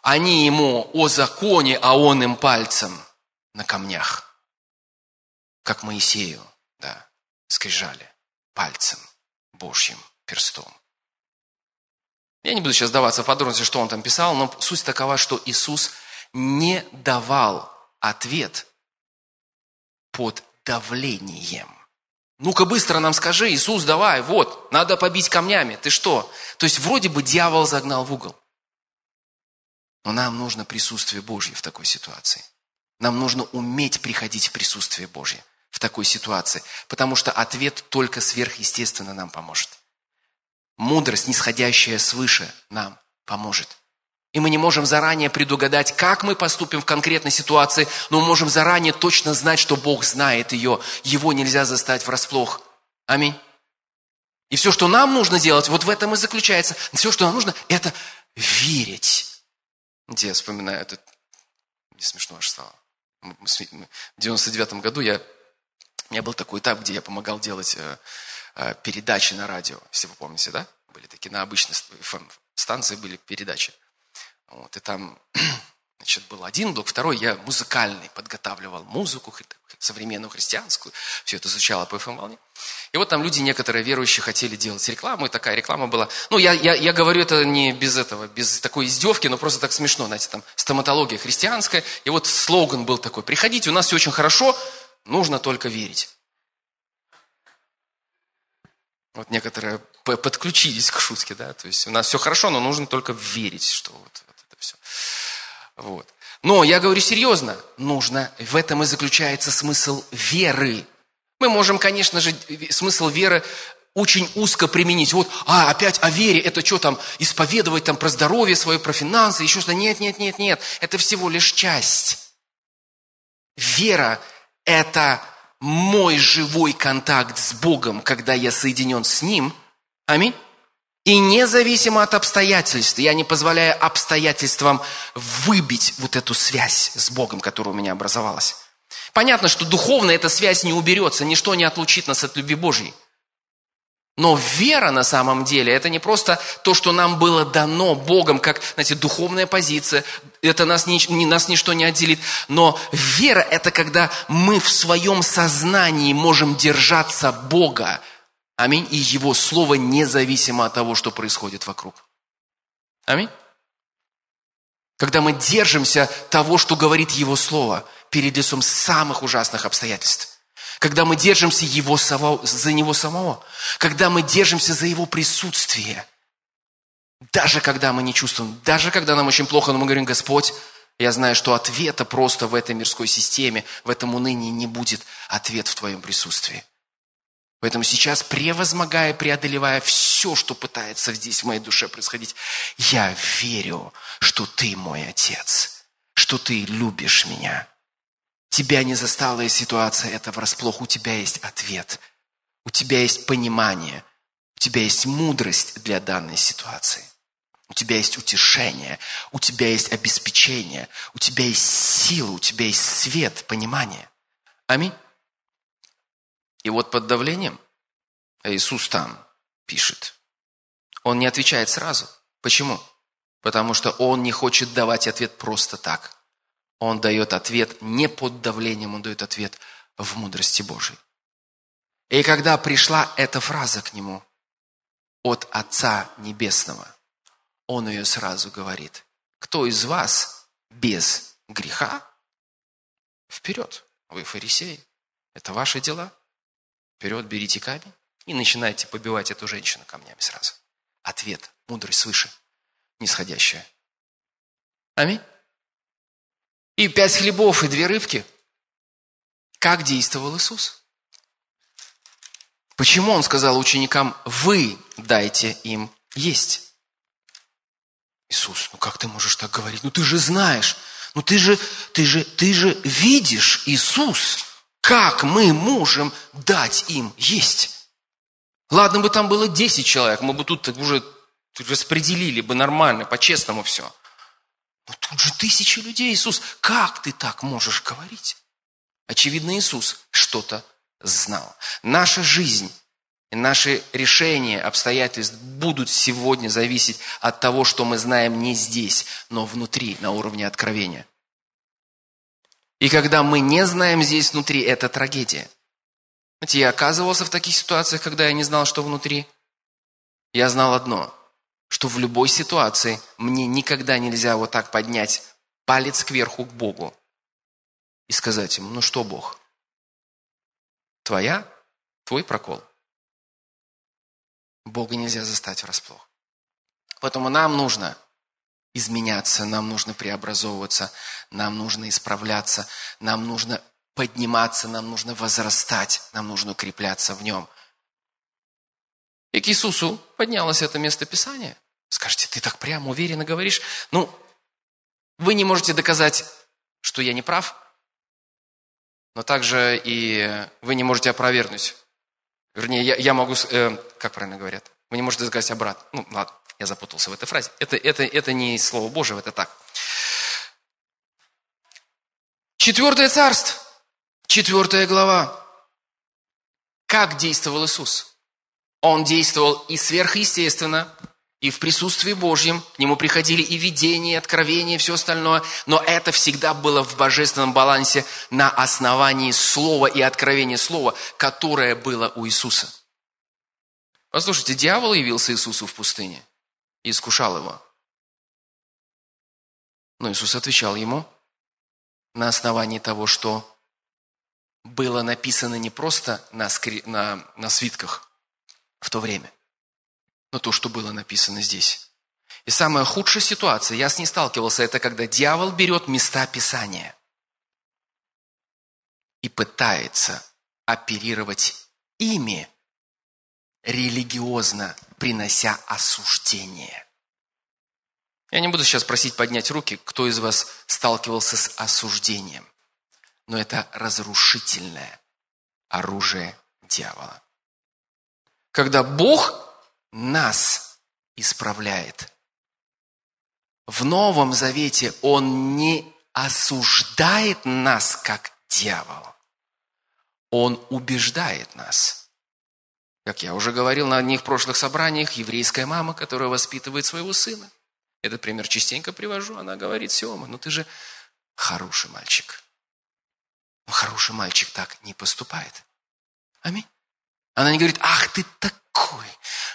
они ему о законе, а он им пальцем на камнях. Как Моисею, да, скрижали пальцем Божьим перстом. Я не буду сейчас даваться в подробности, что он там писал, но суть такова, что Иисус не давал ответ под давлением. Ну-ка быстро нам скажи, Иисус, давай, вот, надо побить камнями, ты что? То есть вроде бы дьявол загнал в угол. Но нам нужно присутствие Божье в такой ситуации. Нам нужно уметь приходить в присутствие Божье в такой ситуации, потому что ответ только сверхъестественно нам поможет. Мудрость, нисходящая свыше, нам поможет. И мы не можем заранее предугадать, как мы поступим в конкретной ситуации, но мы можем заранее точно знать, что Бог знает ее. Его нельзя застать врасплох. Аминь. И все, что нам нужно делать, вот в этом и заключается. Все, что нам нужно, это верить где я вспоминаю этот... Не смешно аж стало. В 99 году я У меня был такой этап, где я помогал делать э, передачи на радио, если вы помните, да? Были такие на обычной станции были передачи. Вот, и там Значит, был один блок, второй я музыкальный, подготавливал музыку современную христианскую, все это изучало по FM волне. И вот там люди, некоторые верующие, хотели делать рекламу, и такая реклама была. Ну, я, я, я говорю это не без этого, без такой издевки, но просто так смешно, знаете, там стоматология христианская, и вот слоган был такой, приходите, у нас все очень хорошо, нужно только верить. Вот некоторые подключились к шутке, да, то есть у нас все хорошо, но нужно только верить, что вот, вот это все. Вот. Но я говорю серьезно, нужно, в этом и заключается смысл веры. Мы можем, конечно же, смысл веры очень узко применить. Вот, а, опять о вере, это что там, исповедовать там про здоровье свое, про финансы, еще что-то. Нет, нет, нет, нет, это всего лишь часть. Вера – это мой живой контакт с Богом, когда я соединен с Ним. Аминь. И независимо от обстоятельств, я не позволяю обстоятельствам выбить вот эту связь с Богом, которая у меня образовалась. Понятно, что духовно эта связь не уберется, ничто не отлучит нас от любви Божьей. Но вера на самом деле, это не просто то, что нам было дано Богом, как, знаете, духовная позиция, это нас, ни, нас ничто не отделит. Но вера – это когда мы в своем сознании можем держаться Бога, Аминь. И Его Слово независимо от того, что происходит вокруг. Аминь. Когда мы держимся того, что говорит Его Слово перед лицом самых ужасных обстоятельств. Когда мы держимся его за Него самого. Когда мы держимся за Его присутствие. Даже когда мы не чувствуем, даже когда нам очень плохо, но мы говорим, Господь, я знаю, что ответа просто в этой мирской системе, в этом унынии не будет. Ответ в Твоем присутствии. Поэтому сейчас, превозмогая, преодолевая все, что пытается здесь в моей душе происходить, я верю, что ты мой отец, что ты любишь меня. Тебя не застала ситуация эта врасплох. У тебя есть ответ, у тебя есть понимание, у тебя есть мудрость для данной ситуации. У тебя есть утешение, у тебя есть обеспечение, у тебя есть сила, у тебя есть свет, понимание. Аминь. И вот под давлением Иисус там пишет. Он не отвечает сразу. Почему? Потому что он не хочет давать ответ просто так. Он дает ответ не под давлением, он дает ответ в мудрости Божией. И когда пришла эта фраза к нему от Отца Небесного, он ее сразу говорит. Кто из вас без греха? Вперед, вы фарисеи. Это ваши дела. Вперед, берите камень и начинайте побивать эту женщину камнями сразу. Ответ, мудрость свыше, нисходящая. Аминь. И пять хлебов и две рыбки. Как действовал Иисус? Почему Он сказал ученикам, вы дайте им есть? Иисус, ну как ты можешь так говорить? Ну ты же знаешь, ну ты же, ты же, ты же видишь, Иисус, как мы можем дать им есть? Ладно бы там было 10 человек, мы бы тут уже распределили бы нормально, по-честному все. Но тут же тысячи людей, Иисус. Как ты так можешь говорить? Очевидно, Иисус что-то знал. Наша жизнь и наши решения, обстоятельств будут сегодня зависеть от того, что мы знаем не здесь, но внутри, на уровне откровения. И когда мы не знаем здесь внутри, это трагедия. Знаете, я оказывался в таких ситуациях, когда я не знал, что внутри. Я знал одно, что в любой ситуации мне никогда нельзя вот так поднять палец кверху к Богу и сказать ему, ну что, Бог, твоя, твой прокол. Бога нельзя застать врасплох. Поэтому нам нужно изменяться, нам нужно преобразовываться, нам нужно исправляться, нам нужно подниматься, нам нужно возрастать, нам нужно укрепляться в нем. И к Иисусу поднялось это место Писания. Скажете, ты так прямо уверенно говоришь. Ну, вы не можете доказать, что я не прав, но также и вы не можете опровергнуть. Вернее, я, я могу, э, как правильно говорят, вы не можете сказать обратно. Ну, ладно. Я запутался в этой фразе. Это, это, это не Слово Божие, это так. Четвертое царство, четвертая глава. Как действовал Иисус? Он действовал и сверхъестественно, и в присутствии Божьем. К нему приходили и видения, и откровения, и все остальное. Но это всегда было в божественном балансе на основании слова и откровения слова, которое было у Иисуса. Послушайте, дьявол явился Иисусу в пустыне и искушал его. Но Иисус отвечал ему на основании того, что было написано не просто на, скри... на, на свитках в то время, но то, что было написано здесь. И самая худшая ситуация, я с ней сталкивался, это когда дьявол берет места Писания и пытается оперировать ими религиозно, принося осуждение. Я не буду сейчас просить поднять руки, кто из вас сталкивался с осуждением. Но это разрушительное оружие дьявола. Когда Бог нас исправляет, в Новом Завете Он не осуждает нас, как дьявол. Он убеждает нас. Как я уже говорил на одних прошлых собраниях, еврейская мама, которая воспитывает своего сына. Этот пример частенько привожу. Она говорит, Сема, ну ты же хороший мальчик. Но хороший мальчик так не поступает. Аминь. Она не говорит, ах ты такой,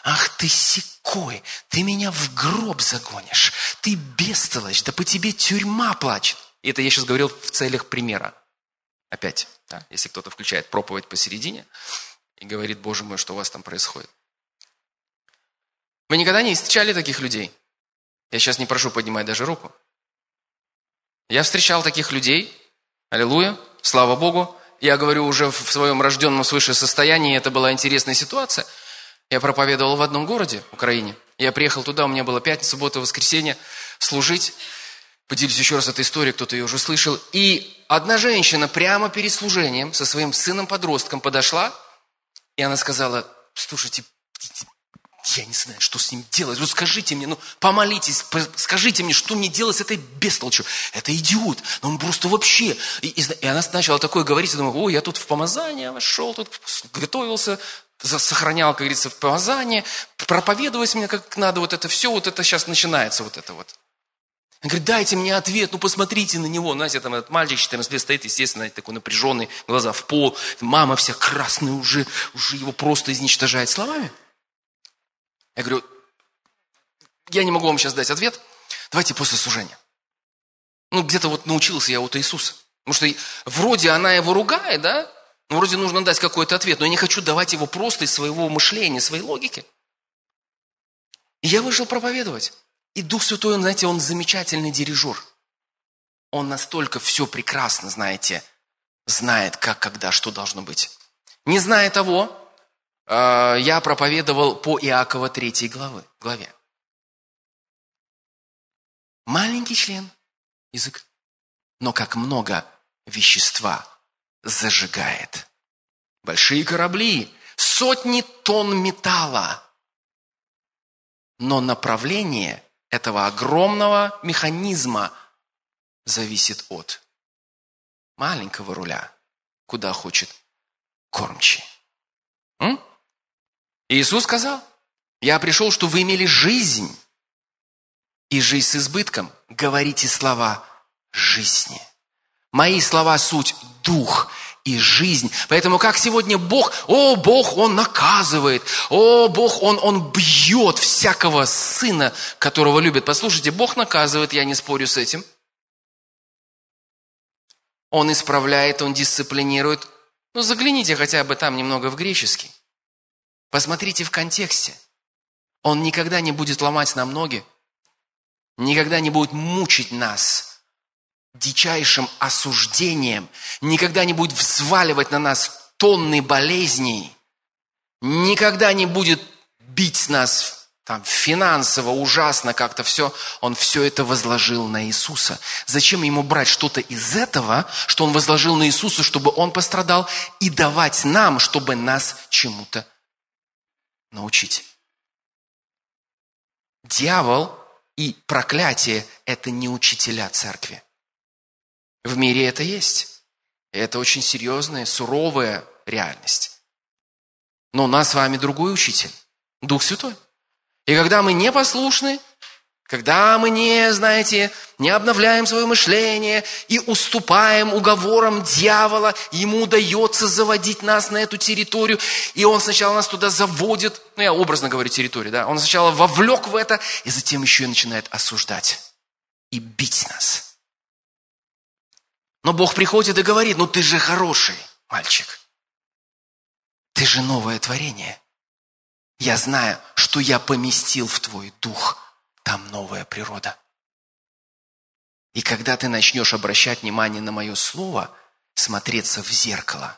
ах ты секой, ты меня в гроб загонишь, ты бестолочь, да по тебе тюрьма плачет. И это я сейчас говорил в целях примера. Опять, да, если кто-то включает проповедь посередине и говорит, Боже мой, что у вас там происходит. Вы никогда не встречали таких людей? Я сейчас не прошу поднимать даже руку. Я встречал таких людей, аллилуйя, слава Богу. Я говорю уже в своем рожденном свыше состоянии, это была интересная ситуация. Я проповедовал в одном городе, Украине. Я приехал туда, у меня было пятница, суббота, воскресенье, служить. Поделюсь еще раз этой историей, кто-то ее уже слышал. И одна женщина прямо перед служением со своим сыном-подростком подошла, и она сказала, слушайте, я не знаю, что с ним делать. Ну скажите мне, ну помолитесь, скажите мне, что мне делать с этой бестолочью. Это идиот, но он просто вообще... И, и, и она начала такое говорить, я думаю, о, я тут в помазание вошел, тут готовился, сохранял, как говорится, в помазание, проповедовать мне как надо, вот это все, вот это сейчас начинается, вот это вот. Он говорит, дайте мне ответ, ну посмотрите на него. Знаете, там этот мальчик 14 лет стоит, естественно, такой напряженный, глаза в пол, мама вся красная уже, уже его просто изничтожает словами. Я говорю, я не могу вам сейчас дать ответ, давайте после служения. Ну, где-то вот научился я от Иисуса. Потому что вроде она его ругает, да? Ну, вроде нужно дать какой-то ответ, но я не хочу давать его просто из своего мышления, своей логики. И я вышел проповедовать. И Дух Святой, он, знаете, он замечательный дирижер. Он настолько все прекрасно, знаете, знает, как, когда, что должно быть. Не зная того, я проповедовал по Иакова 3 главы, главе. Маленький член, язык, но как много вещества зажигает. Большие корабли, сотни тонн металла. Но направление этого огромного механизма зависит от маленького руля, куда хочет кормчий. М? Иисус сказал, я пришел, чтобы вы имели жизнь, и жизнь с избытком. Говорите слова жизни. Мои слова суть дух и жизнь. Поэтому как сегодня Бог, о, Бог, Он наказывает, о, Бог, Он, он бьет всякого сына, которого любит. Послушайте, Бог наказывает, я не спорю с этим. Он исправляет, Он дисциплинирует. Ну, загляните хотя бы там немного в греческий. Посмотрите в контексте. Он никогда не будет ломать нам ноги, никогда не будет мучить нас дичайшим осуждением, никогда не будет взваливать на нас тонны болезней, никогда не будет бить нас там, финансово, ужасно как-то все. Он все это возложил на Иисуса. Зачем ему брать что-то из этого, что он возложил на Иисуса, чтобы он пострадал, и давать нам, чтобы нас чему-то научить. Дьявол и проклятие – это не учителя церкви. В мире это есть. Это очень серьезная, суровая реальность. Но у нас с вами другой учитель, Дух Святой. И когда мы непослушны, когда мы не, знаете, не обновляем свое мышление и уступаем уговорам дьявола, ему удается заводить нас на эту территорию, и он сначала нас туда заводит, ну я образно говорю территорию, да, он сначала вовлек в это, и затем еще и начинает осуждать и бить нас. Но Бог приходит и говорит, ну ты же хороший мальчик, ты же новое творение. Я знаю, что я поместил в твой дух – там новая природа. И когда ты начнешь обращать внимание на мое слово, смотреться в зеркало,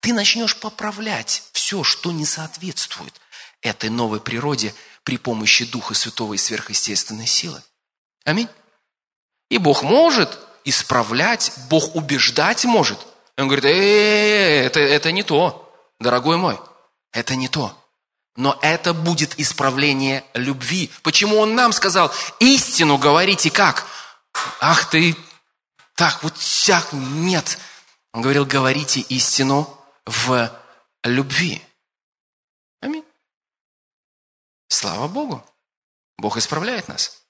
ты начнешь поправлять все, что не соответствует этой новой природе при помощи Духа Святого и сверхъестественной силы. Аминь. И Бог может исправлять, Бог убеждать может. Он говорит, э, это, это не то, дорогой мой, это не то. Но это будет исправление любви. Почему он нам сказал, истину говорите как? Ах ты, так вот всяк, нет. Он говорил, говорите истину в любви. Аминь. Слава Богу. Бог исправляет нас.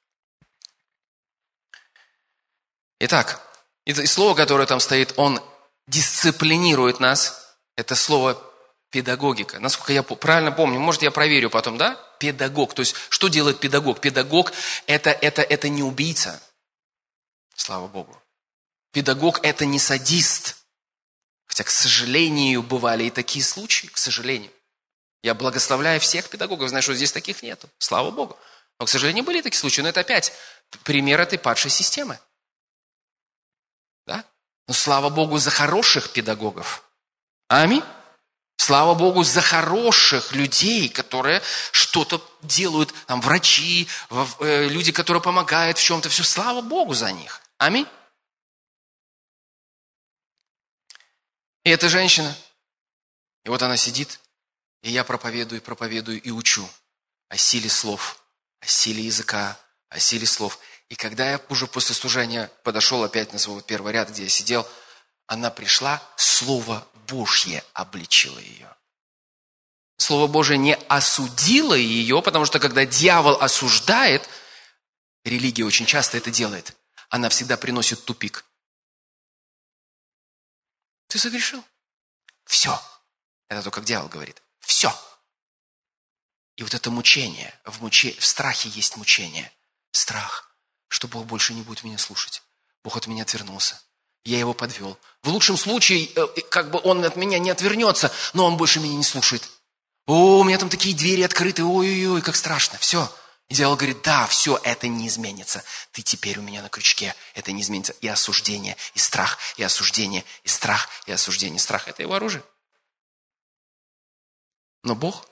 Итак, и слово, которое там стоит, он дисциплинирует нас. Это слово педагогика. Насколько я правильно помню, может, я проверю потом, да? Педагог. То есть, что делает педагог? Педагог это, это, это не убийца. Слава Богу. Педагог – это не садист. Хотя, к сожалению, бывали и такие случаи, к сожалению. Я благословляю всех педагогов, знаю, что здесь таких нету. Слава Богу. Но, к сожалению, были такие случаи. Но это опять пример этой падшей системы. Да? Но слава Богу за хороших педагогов. Аминь. Слава Богу за хороших людей, которые что-то делают, там врачи, э, люди, которые помогают в чем-то, все, слава Богу за них. Аминь. И эта женщина, и вот она сидит, и я проповедую, проповедую и учу о силе слов, о силе языка, о силе слов. И когда я уже после служения подошел опять на свой первый ряд, где я сидел, она пришла, Слово Божье обличило ее. Слово Божье не осудило ее, потому что когда дьявол осуждает, религия очень часто это делает, она всегда приносит тупик. Ты согрешил? Все. Это то, как дьявол говорит. Все. И вот это мучение, в, муче, в страхе есть мучение. Страх, что Бог больше не будет меня слушать. Бог от меня отвернулся я его подвел. В лучшем случае, э, как бы он от меня не отвернется, но он больше меня не слушает. О, у меня там такие двери открыты, ой-ой-ой, как страшно. Все. И дьявол говорит, да, все, это не изменится. Ты теперь у меня на крючке, это не изменится. И осуждение, и страх, и осуждение, и страх, и осуждение, и страх. Это его оружие. Но Бог,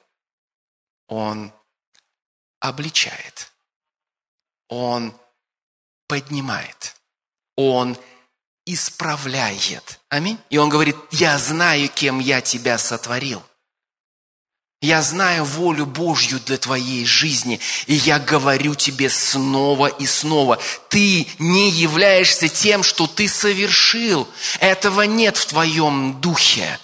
Он обличает, Он поднимает, Он исправляет. Аминь. И он говорит, я знаю, кем я тебя сотворил. Я знаю волю Божью для твоей жизни, и я говорю тебе снова и снова, ты не являешься тем, что ты совершил. Этого нет в твоем духе.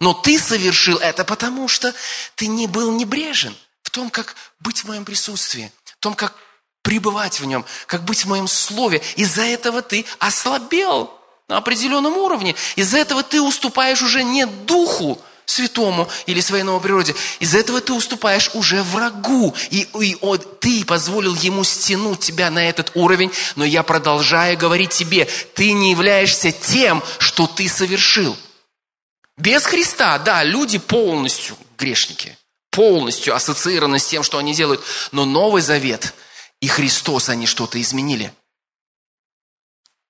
Но ты совершил это потому, что ты не был небрежен в том, как быть в моем присутствии, в том, как пребывать в нем, как быть в моем слове. Из-за этого ты ослабел на определенном уровне. Из-за этого ты уступаешь уже не духу святому или своей новой природе. Из-за этого ты уступаешь уже врагу. И, и о, ты позволил ему стянуть тебя на этот уровень, но я продолжаю говорить тебе, ты не являешься тем, что ты совершил. Без Христа, да, люди полностью грешники, полностью ассоциированы с тем, что они делают. Но Новый Завет – и Христос они что-то изменили.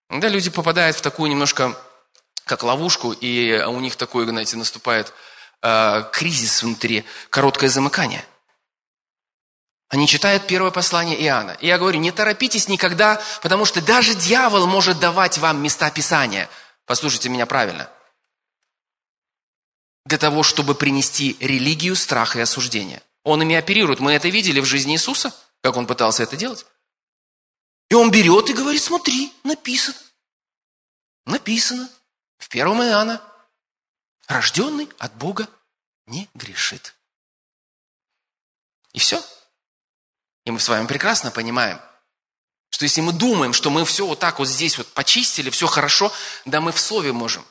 Когда люди попадают в такую немножко как ловушку, и у них такой, знаете, наступает э, кризис внутри, короткое замыкание. Они читают первое послание Иоанна. И я говорю, не торопитесь никогда, потому что даже дьявол может давать вам места Писания. Послушайте меня правильно. Для того, чтобы принести религию, страх и осуждение. Он ими оперирует. Мы это видели в жизни Иисуса – как он пытался это делать? И он берет и говорит, смотри, написано. Написано в первом Иоанна. Рожденный от Бога не грешит. И все. И мы с вами прекрасно понимаем, что если мы думаем, что мы все вот так вот здесь вот почистили, все хорошо, да мы в слове можем.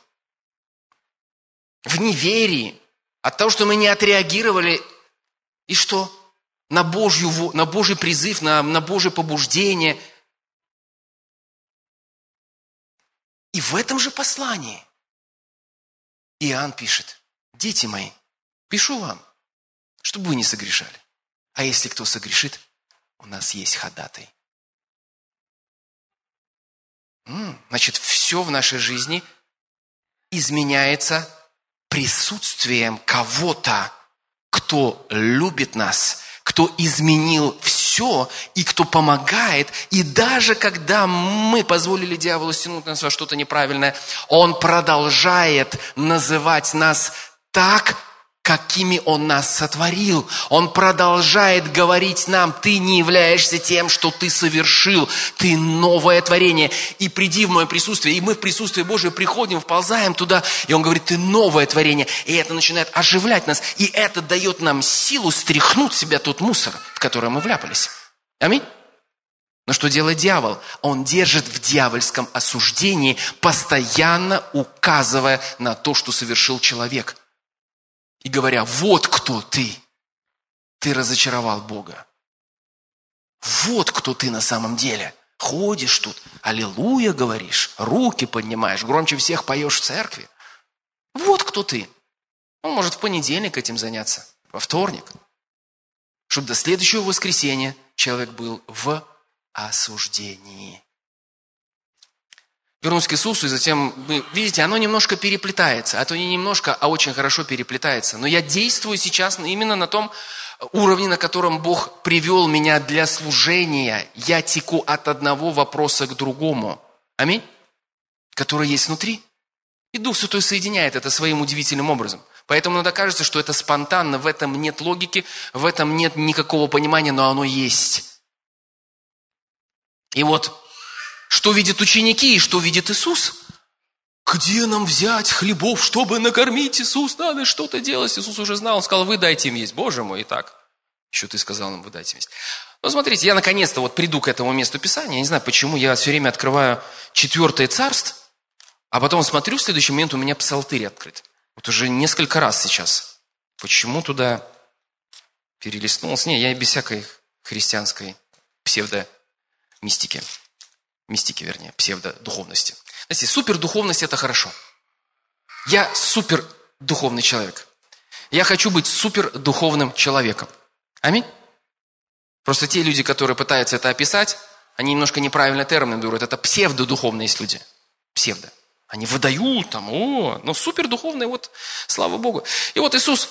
В неверии, от того, что мы не отреагировали, и что? На, Божью, на Божий призыв, на, на Божье побуждение. И в этом же послании Иоанн пишет, дети мои, пишу вам, чтобы вы не согрешали. А если кто согрешит, у нас есть ходатай. Значит, все в нашей жизни изменяется присутствием кого-то, кто любит нас, кто изменил все и кто помогает. И даже когда мы позволили дьяволу стянуть нас во что-то неправильное, он продолжает называть нас так, какими Он нас сотворил. Он продолжает говорить нам, ты не являешься тем, что ты совершил, ты новое творение. И приди в мое присутствие. И мы в присутствие Божие приходим, вползаем туда, и Он говорит, ты новое творение. И это начинает оживлять нас. И это дает нам силу стряхнуть себя тот мусор, в который мы вляпались. Аминь. Но что делает дьявол? Он держит в дьявольском осуждении, постоянно указывая на то, что совершил человек – и говоря, вот кто ты, ты разочаровал Бога. Вот кто ты на самом деле. Ходишь тут, аллилуйя говоришь, руки поднимаешь, громче всех поешь в церкви. Вот кто ты. Он может в понедельник этим заняться, во вторник. Чтобы до следующего воскресенья человек был в осуждении вернусь к Иисусу, и затем, вы видите, оно немножко переплетается, а то не немножко, а очень хорошо переплетается. Но я действую сейчас именно на том уровне, на котором Бог привел меня для служения. Я теку от одного вопроса к другому. Аминь? Который есть внутри. И Дух Святой соединяет это своим удивительным образом. Поэтому иногда кажется, что это спонтанно, в этом нет логики, в этом нет никакого понимания, но оно есть. И вот что видят ученики и что видит Иисус? Где нам взять хлебов, чтобы накормить Иисус? Надо что-то делать. Иисус уже знал, он сказал, вы дайте им есть. Боже мой, и так. Еще ты сказал нам, вы дайте им есть. Ну, смотрите, я наконец-то вот приду к этому месту Писания. Я не знаю, почему я все время открываю четвертое царство, а потом смотрю, в следующий момент у меня псалтырь открыт. Вот уже несколько раз сейчас. Почему туда перелистнулся? Не, я без всякой христианской псевдомистики мистики, вернее, псевдодуховности. Знаете, супердуховность – это хорошо. Я супердуховный человек. Я хочу быть супердуховным человеком. Аминь. Просто те люди, которые пытаются это описать, они немножко неправильно термины берут. Это псевдодуховные есть люди. Псевдо. Они выдают там, о, но супердуховные, вот, слава Богу. И вот Иисус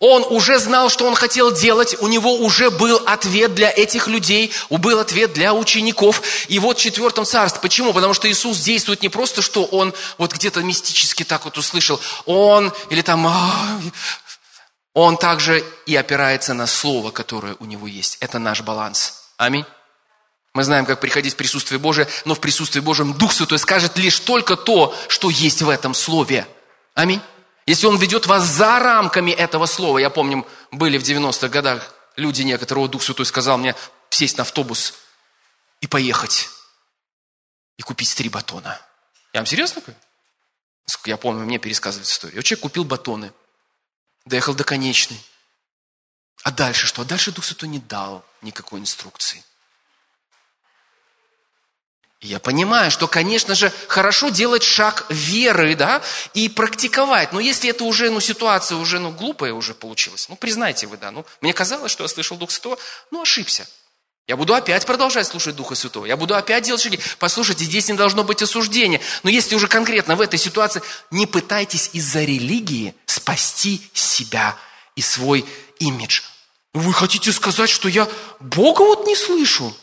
он уже знал, что он хотел делать, у него уже был ответ для этих людей, был ответ для учеников. И вот в четвертом царстве. Почему? Потому что Иисус действует не просто, что он вот где-то мистически так вот услышал, он или там, «А, он также и опирается на слово, которое у него есть. Это наш баланс. Аминь. Мы знаем, как приходить в присутствие Божие, но в присутствии Божьем Дух Святой скажет лишь только то, что есть в этом слове. Аминь. Если Он ведет вас за рамками этого слова. Я помню, были в 90-х годах люди некоторые, Дух Святой сказал мне сесть на автобус и поехать. И купить три батона. Я вам серьезно говорю? Я помню, мне пересказывают историю. Вот человек купил батоны, доехал до конечной. А дальше что? А дальше Дух Святой не дал никакой инструкции. Я понимаю, что, конечно же, хорошо делать шаг веры, да, и практиковать. Но если это уже, ну, ситуация уже, ну, глупая уже получилась, ну, признайте вы, да, ну, мне казалось, что я слышал Дух Святого, ну, ошибся. Я буду опять продолжать слушать Духа Святого. Я буду опять делать шаги. Послушайте, здесь не должно быть осуждения. Но если уже конкретно в этой ситуации, не пытайтесь из-за религии спасти себя и свой имидж. Вы хотите сказать, что я Бога вот не слышу?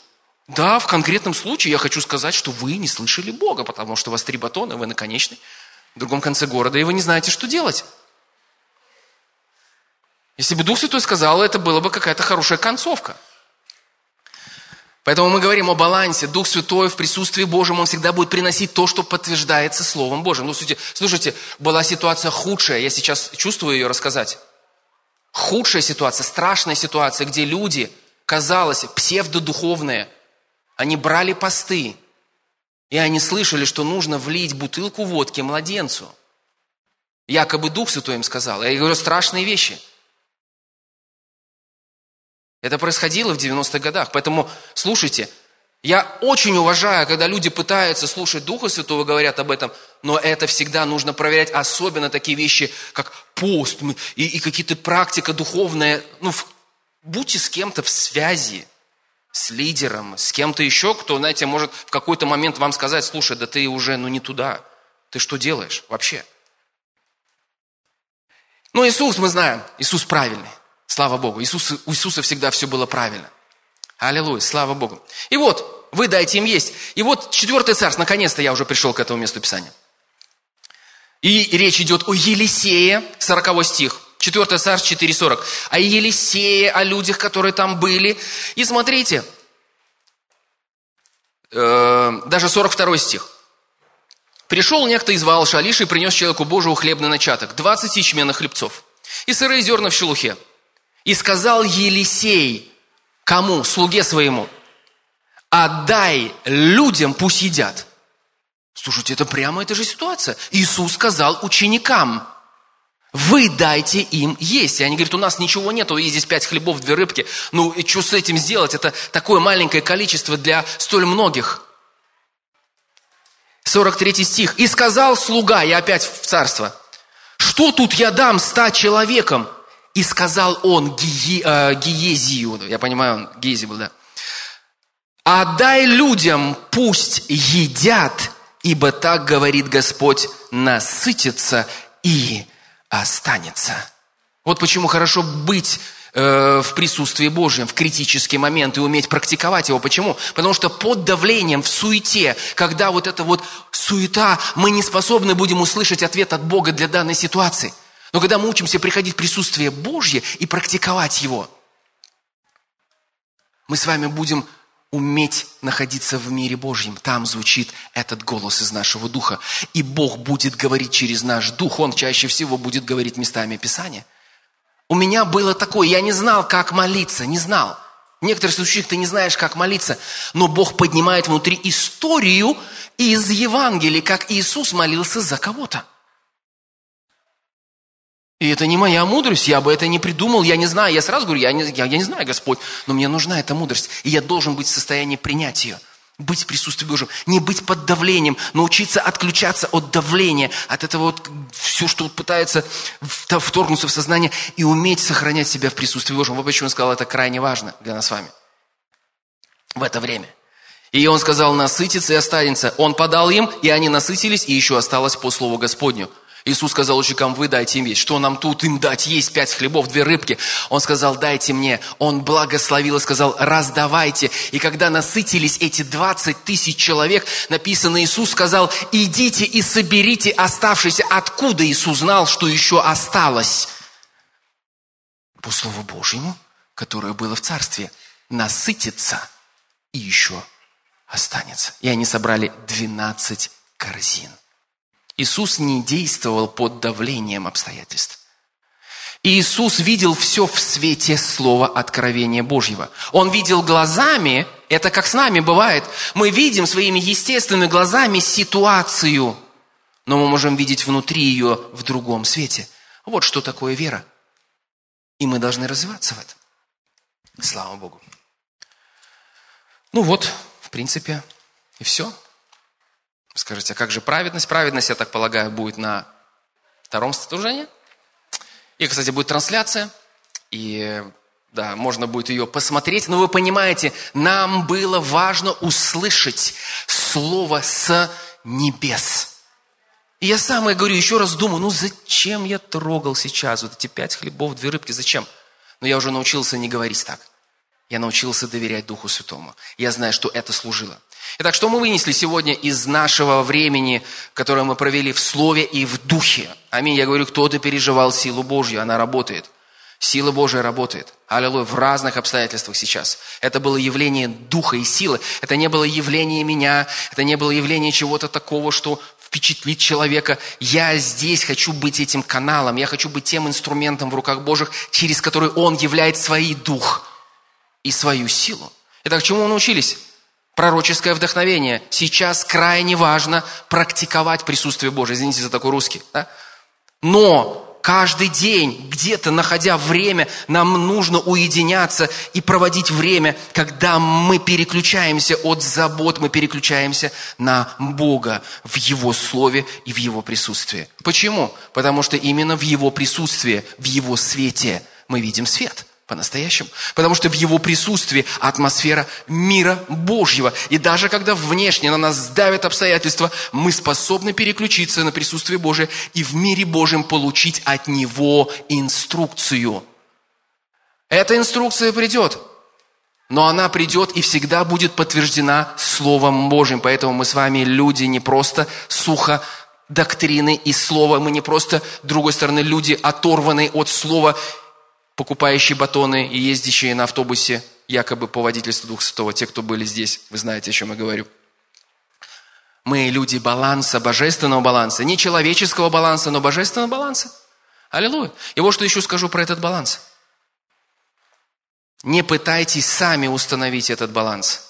Да, в конкретном случае я хочу сказать, что вы не слышали Бога, потому что у вас три батона, вы на конечной, в другом конце города, и вы не знаете, что делать. Если бы Дух Святой сказал, это была бы какая-то хорошая концовка. Поэтому мы говорим о балансе. Дух Святой в присутствии Божьем, Он всегда будет приносить то, что подтверждается Словом Божьим. Ну, слушайте, слушайте, была ситуация худшая, я сейчас чувствую ее рассказать. худшая ситуация, страшная ситуация, где люди, казалось, псевдодуховные, они брали посты, и они слышали, что нужно влить бутылку водки младенцу. Якобы Дух Святой им сказал. Я говорю, страшные вещи. Это происходило в 90-х годах. Поэтому, слушайте, я очень уважаю, когда люди пытаются слушать Духа Святого, говорят об этом, но это всегда нужно проверять, особенно такие вещи, как пост и, и какие-то практика духовная. Ну, в, будьте с кем-то в связи, с лидером, с кем-то еще, кто, знаете, может в какой-то момент вам сказать, слушай, да ты уже, ну, не туда. Ты что делаешь вообще? Ну, Иисус, мы знаем, Иисус правильный. Слава Богу. Иисус, у Иисуса всегда все было правильно. Аллилуйя, слава Богу. И вот, вы дайте им есть. И вот четвертый царств, наконец-то я уже пришел к этому месту Писания. И речь идет о Елисее, 40 стих. 4 царств 4.40. О Елисее, о людях, которые там были. И смотрите, э, даже 42 стих. Пришел некто из Ваалша Алиши и принес человеку Божию хлебный начаток, 20 ячменных хлебцов и сырые зерна в шелухе. И сказал Елисей, кому? Слуге своему, отдай людям, пусть едят. Слушайте, это прямо эта же ситуация. Иисус сказал ученикам, вы дайте им есть. И они говорят, у нас ничего нету, есть здесь пять хлебов, две рыбки. Ну, и что с этим сделать? Это такое маленькое количество для столь многих. 43 стих. «И сказал слуга, я опять в царство, что тут я дам ста человекам?» И сказал он Гие, э, Гиезию, я понимаю, он Гиези был, да. «Отдай людям, пусть едят, ибо так говорит Господь, насытится и останется». Вот почему хорошо быть Э, в присутствии Божьем, в критический момент и уметь практиковать его. Почему? Потому что под давлением, в суете, когда вот эта вот суета, мы не способны будем услышать ответ от Бога для данной ситуации. Но когда мы учимся приходить в присутствие Божье и практиковать его, мы с вами будем уметь находиться в мире Божьем. Там звучит этот голос из нашего духа. И Бог будет говорить через наш дух. Он чаще всего будет говорить местами Писания – у меня было такое, я не знал, как молиться, не знал. В некоторых случаях ты не знаешь, как молиться, но Бог поднимает внутри историю из Евангелия, как Иисус молился за кого-то. И это не моя мудрость, я бы это не придумал, я не знаю, я сразу говорю, я не, я, я не знаю, Господь, но мне нужна эта мудрость, и я должен быть в состоянии принять ее быть в присутствии Божьем, не быть под давлением, научиться отключаться от давления, от этого вот все, что пытается вторгнуться в сознание и уметь сохранять себя в присутствии Божьем. Вот почему он сказал, это крайне важно для нас с вами в это время. И он сказал, насытиться и останется. Он подал им, и они насытились, и еще осталось по слову Господню. Иисус сказал ученикам, вы дайте им есть. Что нам тут им дать? Есть пять хлебов, две рыбки. Он сказал, дайте мне. Он благословил и сказал, раздавайте. И когда насытились эти 20 тысяч человек, написано, Иисус сказал, идите и соберите оставшиеся. Откуда Иисус знал, что еще осталось? По Слову Божьему, которое было в Царстве, насытится и еще останется. И они собрали 12 корзин. Иисус не действовал под давлением обстоятельств. Иисус видел все в свете слова откровения Божьего. Он видел глазами, это как с нами бывает, мы видим своими естественными глазами ситуацию, но мы можем видеть внутри ее в другом свете. Вот что такое вера. И мы должны развиваться в этом. Слава Богу. Ну вот, в принципе, и все. Скажите, а как же праведность? Праведность, я так полагаю, будет на втором служении. И, кстати, будет трансляция. И да, можно будет ее посмотреть. Но вы понимаете, нам было важно услышать слово с небес. И я сам, я говорю, еще раз думаю, ну зачем я трогал сейчас вот эти пять хлебов, две рыбки, зачем? Но я уже научился не говорить так. Я научился доверять Духу Святому. Я знаю, что это служило. Итак, что мы вынесли сегодня из нашего времени, которое мы провели в Слове и в Духе? Аминь. Я говорю, кто-то переживал силу Божью, она работает. Сила Божия работает. Аллилуйя. В разных обстоятельствах сейчас. Это было явление духа и силы. Это не было явление меня. Это не было явление чего-то такого, что впечатлить человека. Я здесь хочу быть этим каналом, я хочу быть тем инструментом в руках Божьих, через который Он являет свой дух и свою силу. Итак, чему мы научились? Пророческое вдохновение. Сейчас крайне важно практиковать присутствие Божие. Извините за такой русский. Да? Но каждый день, где-то находя время, нам нужно уединяться и проводить время, когда мы переключаемся от забот, мы переключаемся на Бога в Его Слове и в Его присутствии. Почему? Потому что именно в Его присутствии, в Его свете мы видим свет – по-настоящему. Потому что в его присутствии атмосфера мира Божьего. И даже когда внешне на нас давят обстоятельства, мы способны переключиться на присутствие Божие и в мире Божьем получить от него инструкцию. Эта инструкция придет, но она придет и всегда будет подтверждена Словом Божьим. Поэтому мы с вами люди не просто сухо доктрины и слова, мы не просто, с другой стороны, люди оторванные от слова покупающие батоны и ездящие на автобусе, якобы по водительству Духа Святого, те, кто были здесь, вы знаете, о чем я говорю. Мы люди баланса, божественного баланса, не человеческого баланса, но божественного баланса. Аллилуйя. И вот что еще скажу про этот баланс. Не пытайтесь сами установить этот баланс.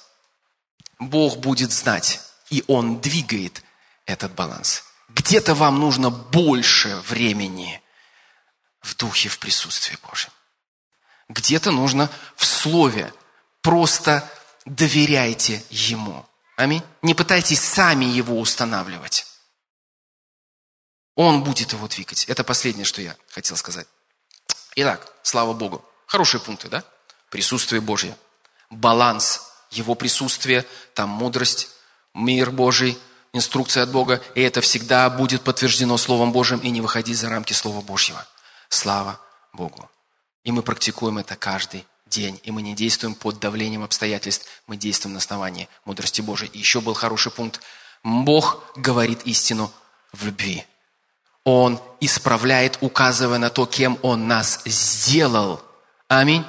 Бог будет знать, и Он двигает этот баланс. Где-то вам нужно больше времени в духе, в присутствии Божьем. Где-то нужно в слове. Просто доверяйте Ему. Аминь. Не пытайтесь сами его устанавливать. Он будет его двигать. Это последнее, что я хотел сказать. Итак, слава Богу. Хорошие пункты, да? Присутствие Божье. Баланс его присутствия, там мудрость, мир Божий, инструкция от Бога. И это всегда будет подтверждено Словом Божьим и не выходить за рамки Слова Божьего. Слава Богу. И мы практикуем это каждый день. И мы не действуем под давлением обстоятельств, мы действуем на основании мудрости Божией. И еще был хороший пункт. Бог говорит истину в любви. Он исправляет, указывая на то, кем Он нас сделал. Аминь.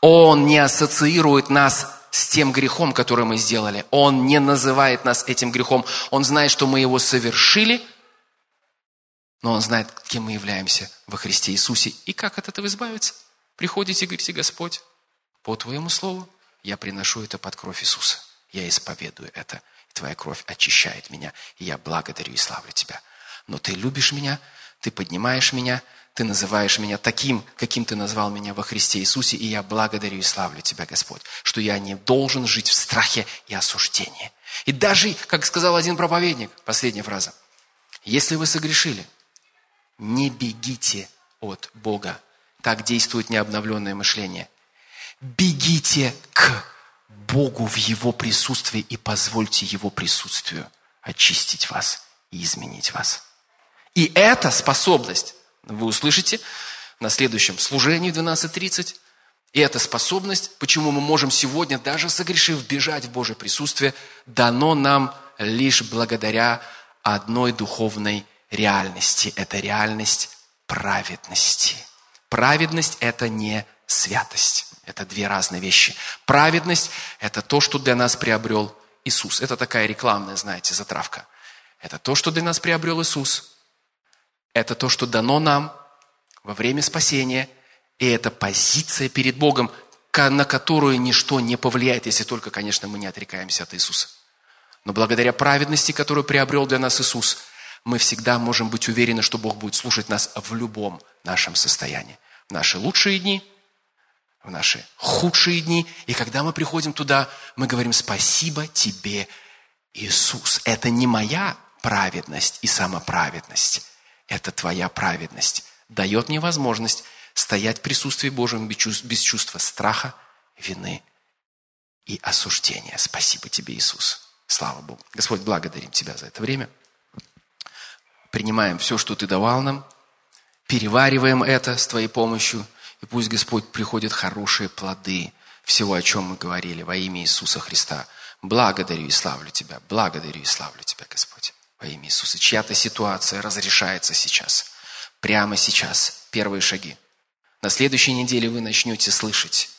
Он не ассоциирует нас с тем грехом, который мы сделали. Он не называет нас этим грехом. Он знает, что мы его совершили – но Он знает, кем мы являемся во Христе Иисусе и как от этого избавиться. Приходите и говорите, Господь, по Твоему Слову я приношу это под кровь Иисуса. Я исповедую это. И Твоя кровь очищает меня. И я благодарю и славлю Тебя. Но Ты любишь меня, Ты поднимаешь меня, Ты называешь меня таким, каким Ты назвал меня во Христе Иисусе. И я благодарю и славлю Тебя, Господь, что я не должен жить в страхе и осуждении. И даже, как сказал один проповедник, последняя фраза, если вы согрешили – не бегите от Бога. Так действует необновленное мышление. Бегите к Богу в Его присутствии и позвольте Его присутствию очистить вас и изменить вас. И эта способность, вы услышите на следующем служении в 12.30, и эта способность, почему мы можем сегодня, даже согрешив, бежать в Божье присутствие, дано нам лишь благодаря одной духовной реальности. Это реальность праведности. Праведность – это не святость. Это две разные вещи. Праведность – это то, что для нас приобрел Иисус. Это такая рекламная, знаете, затравка. Это то, что для нас приобрел Иисус. Это то, что дано нам во время спасения. И это позиция перед Богом, на которую ничто не повлияет, если только, конечно, мы не отрекаемся от Иисуса. Но благодаря праведности, которую приобрел для нас Иисус – мы всегда можем быть уверены, что Бог будет слушать нас в любом нашем состоянии. В наши лучшие дни, в наши худшие дни. И когда мы приходим туда, мы говорим «Спасибо тебе, Иисус». Это не моя праведность и самоправедность. Это твоя праведность. Дает мне возможность стоять в присутствии Божьем без чувства страха, вины и осуждения. Спасибо тебе, Иисус. Слава Богу. Господь, благодарим Тебя за это время принимаем все, что Ты давал нам, перевариваем это с Твоей помощью, и пусть Господь приходит хорошие плоды всего, о чем мы говорили, во имя Иисуса Христа. Благодарю и славлю Тебя, благодарю и славлю Тебя, Господь, во имя Иисуса. Чья-то ситуация разрешается сейчас, прямо сейчас, первые шаги. На следующей неделе вы начнете слышать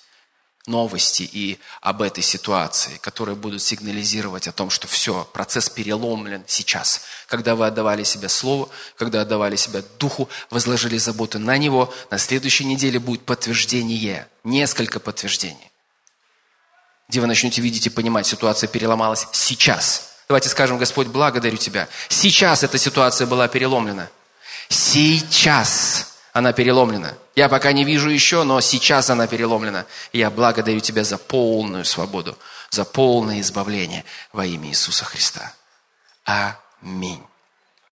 новости и об этой ситуации, которые будут сигнализировать о том, что все, процесс переломлен сейчас. Когда вы отдавали себя Слову, когда отдавали себя Духу, возложили заботы на Него, на следующей неделе будет подтверждение, несколько подтверждений. Где вы начнете видеть и понимать, ситуация переломалась сейчас. Давайте скажем, Господь, благодарю Тебя. Сейчас эта ситуация была переломлена. Сейчас она переломлена. Я пока не вижу еще, но сейчас она переломлена. Я благодарю Тебя за полную свободу, за полное избавление во имя Иисуса Христа. Аминь.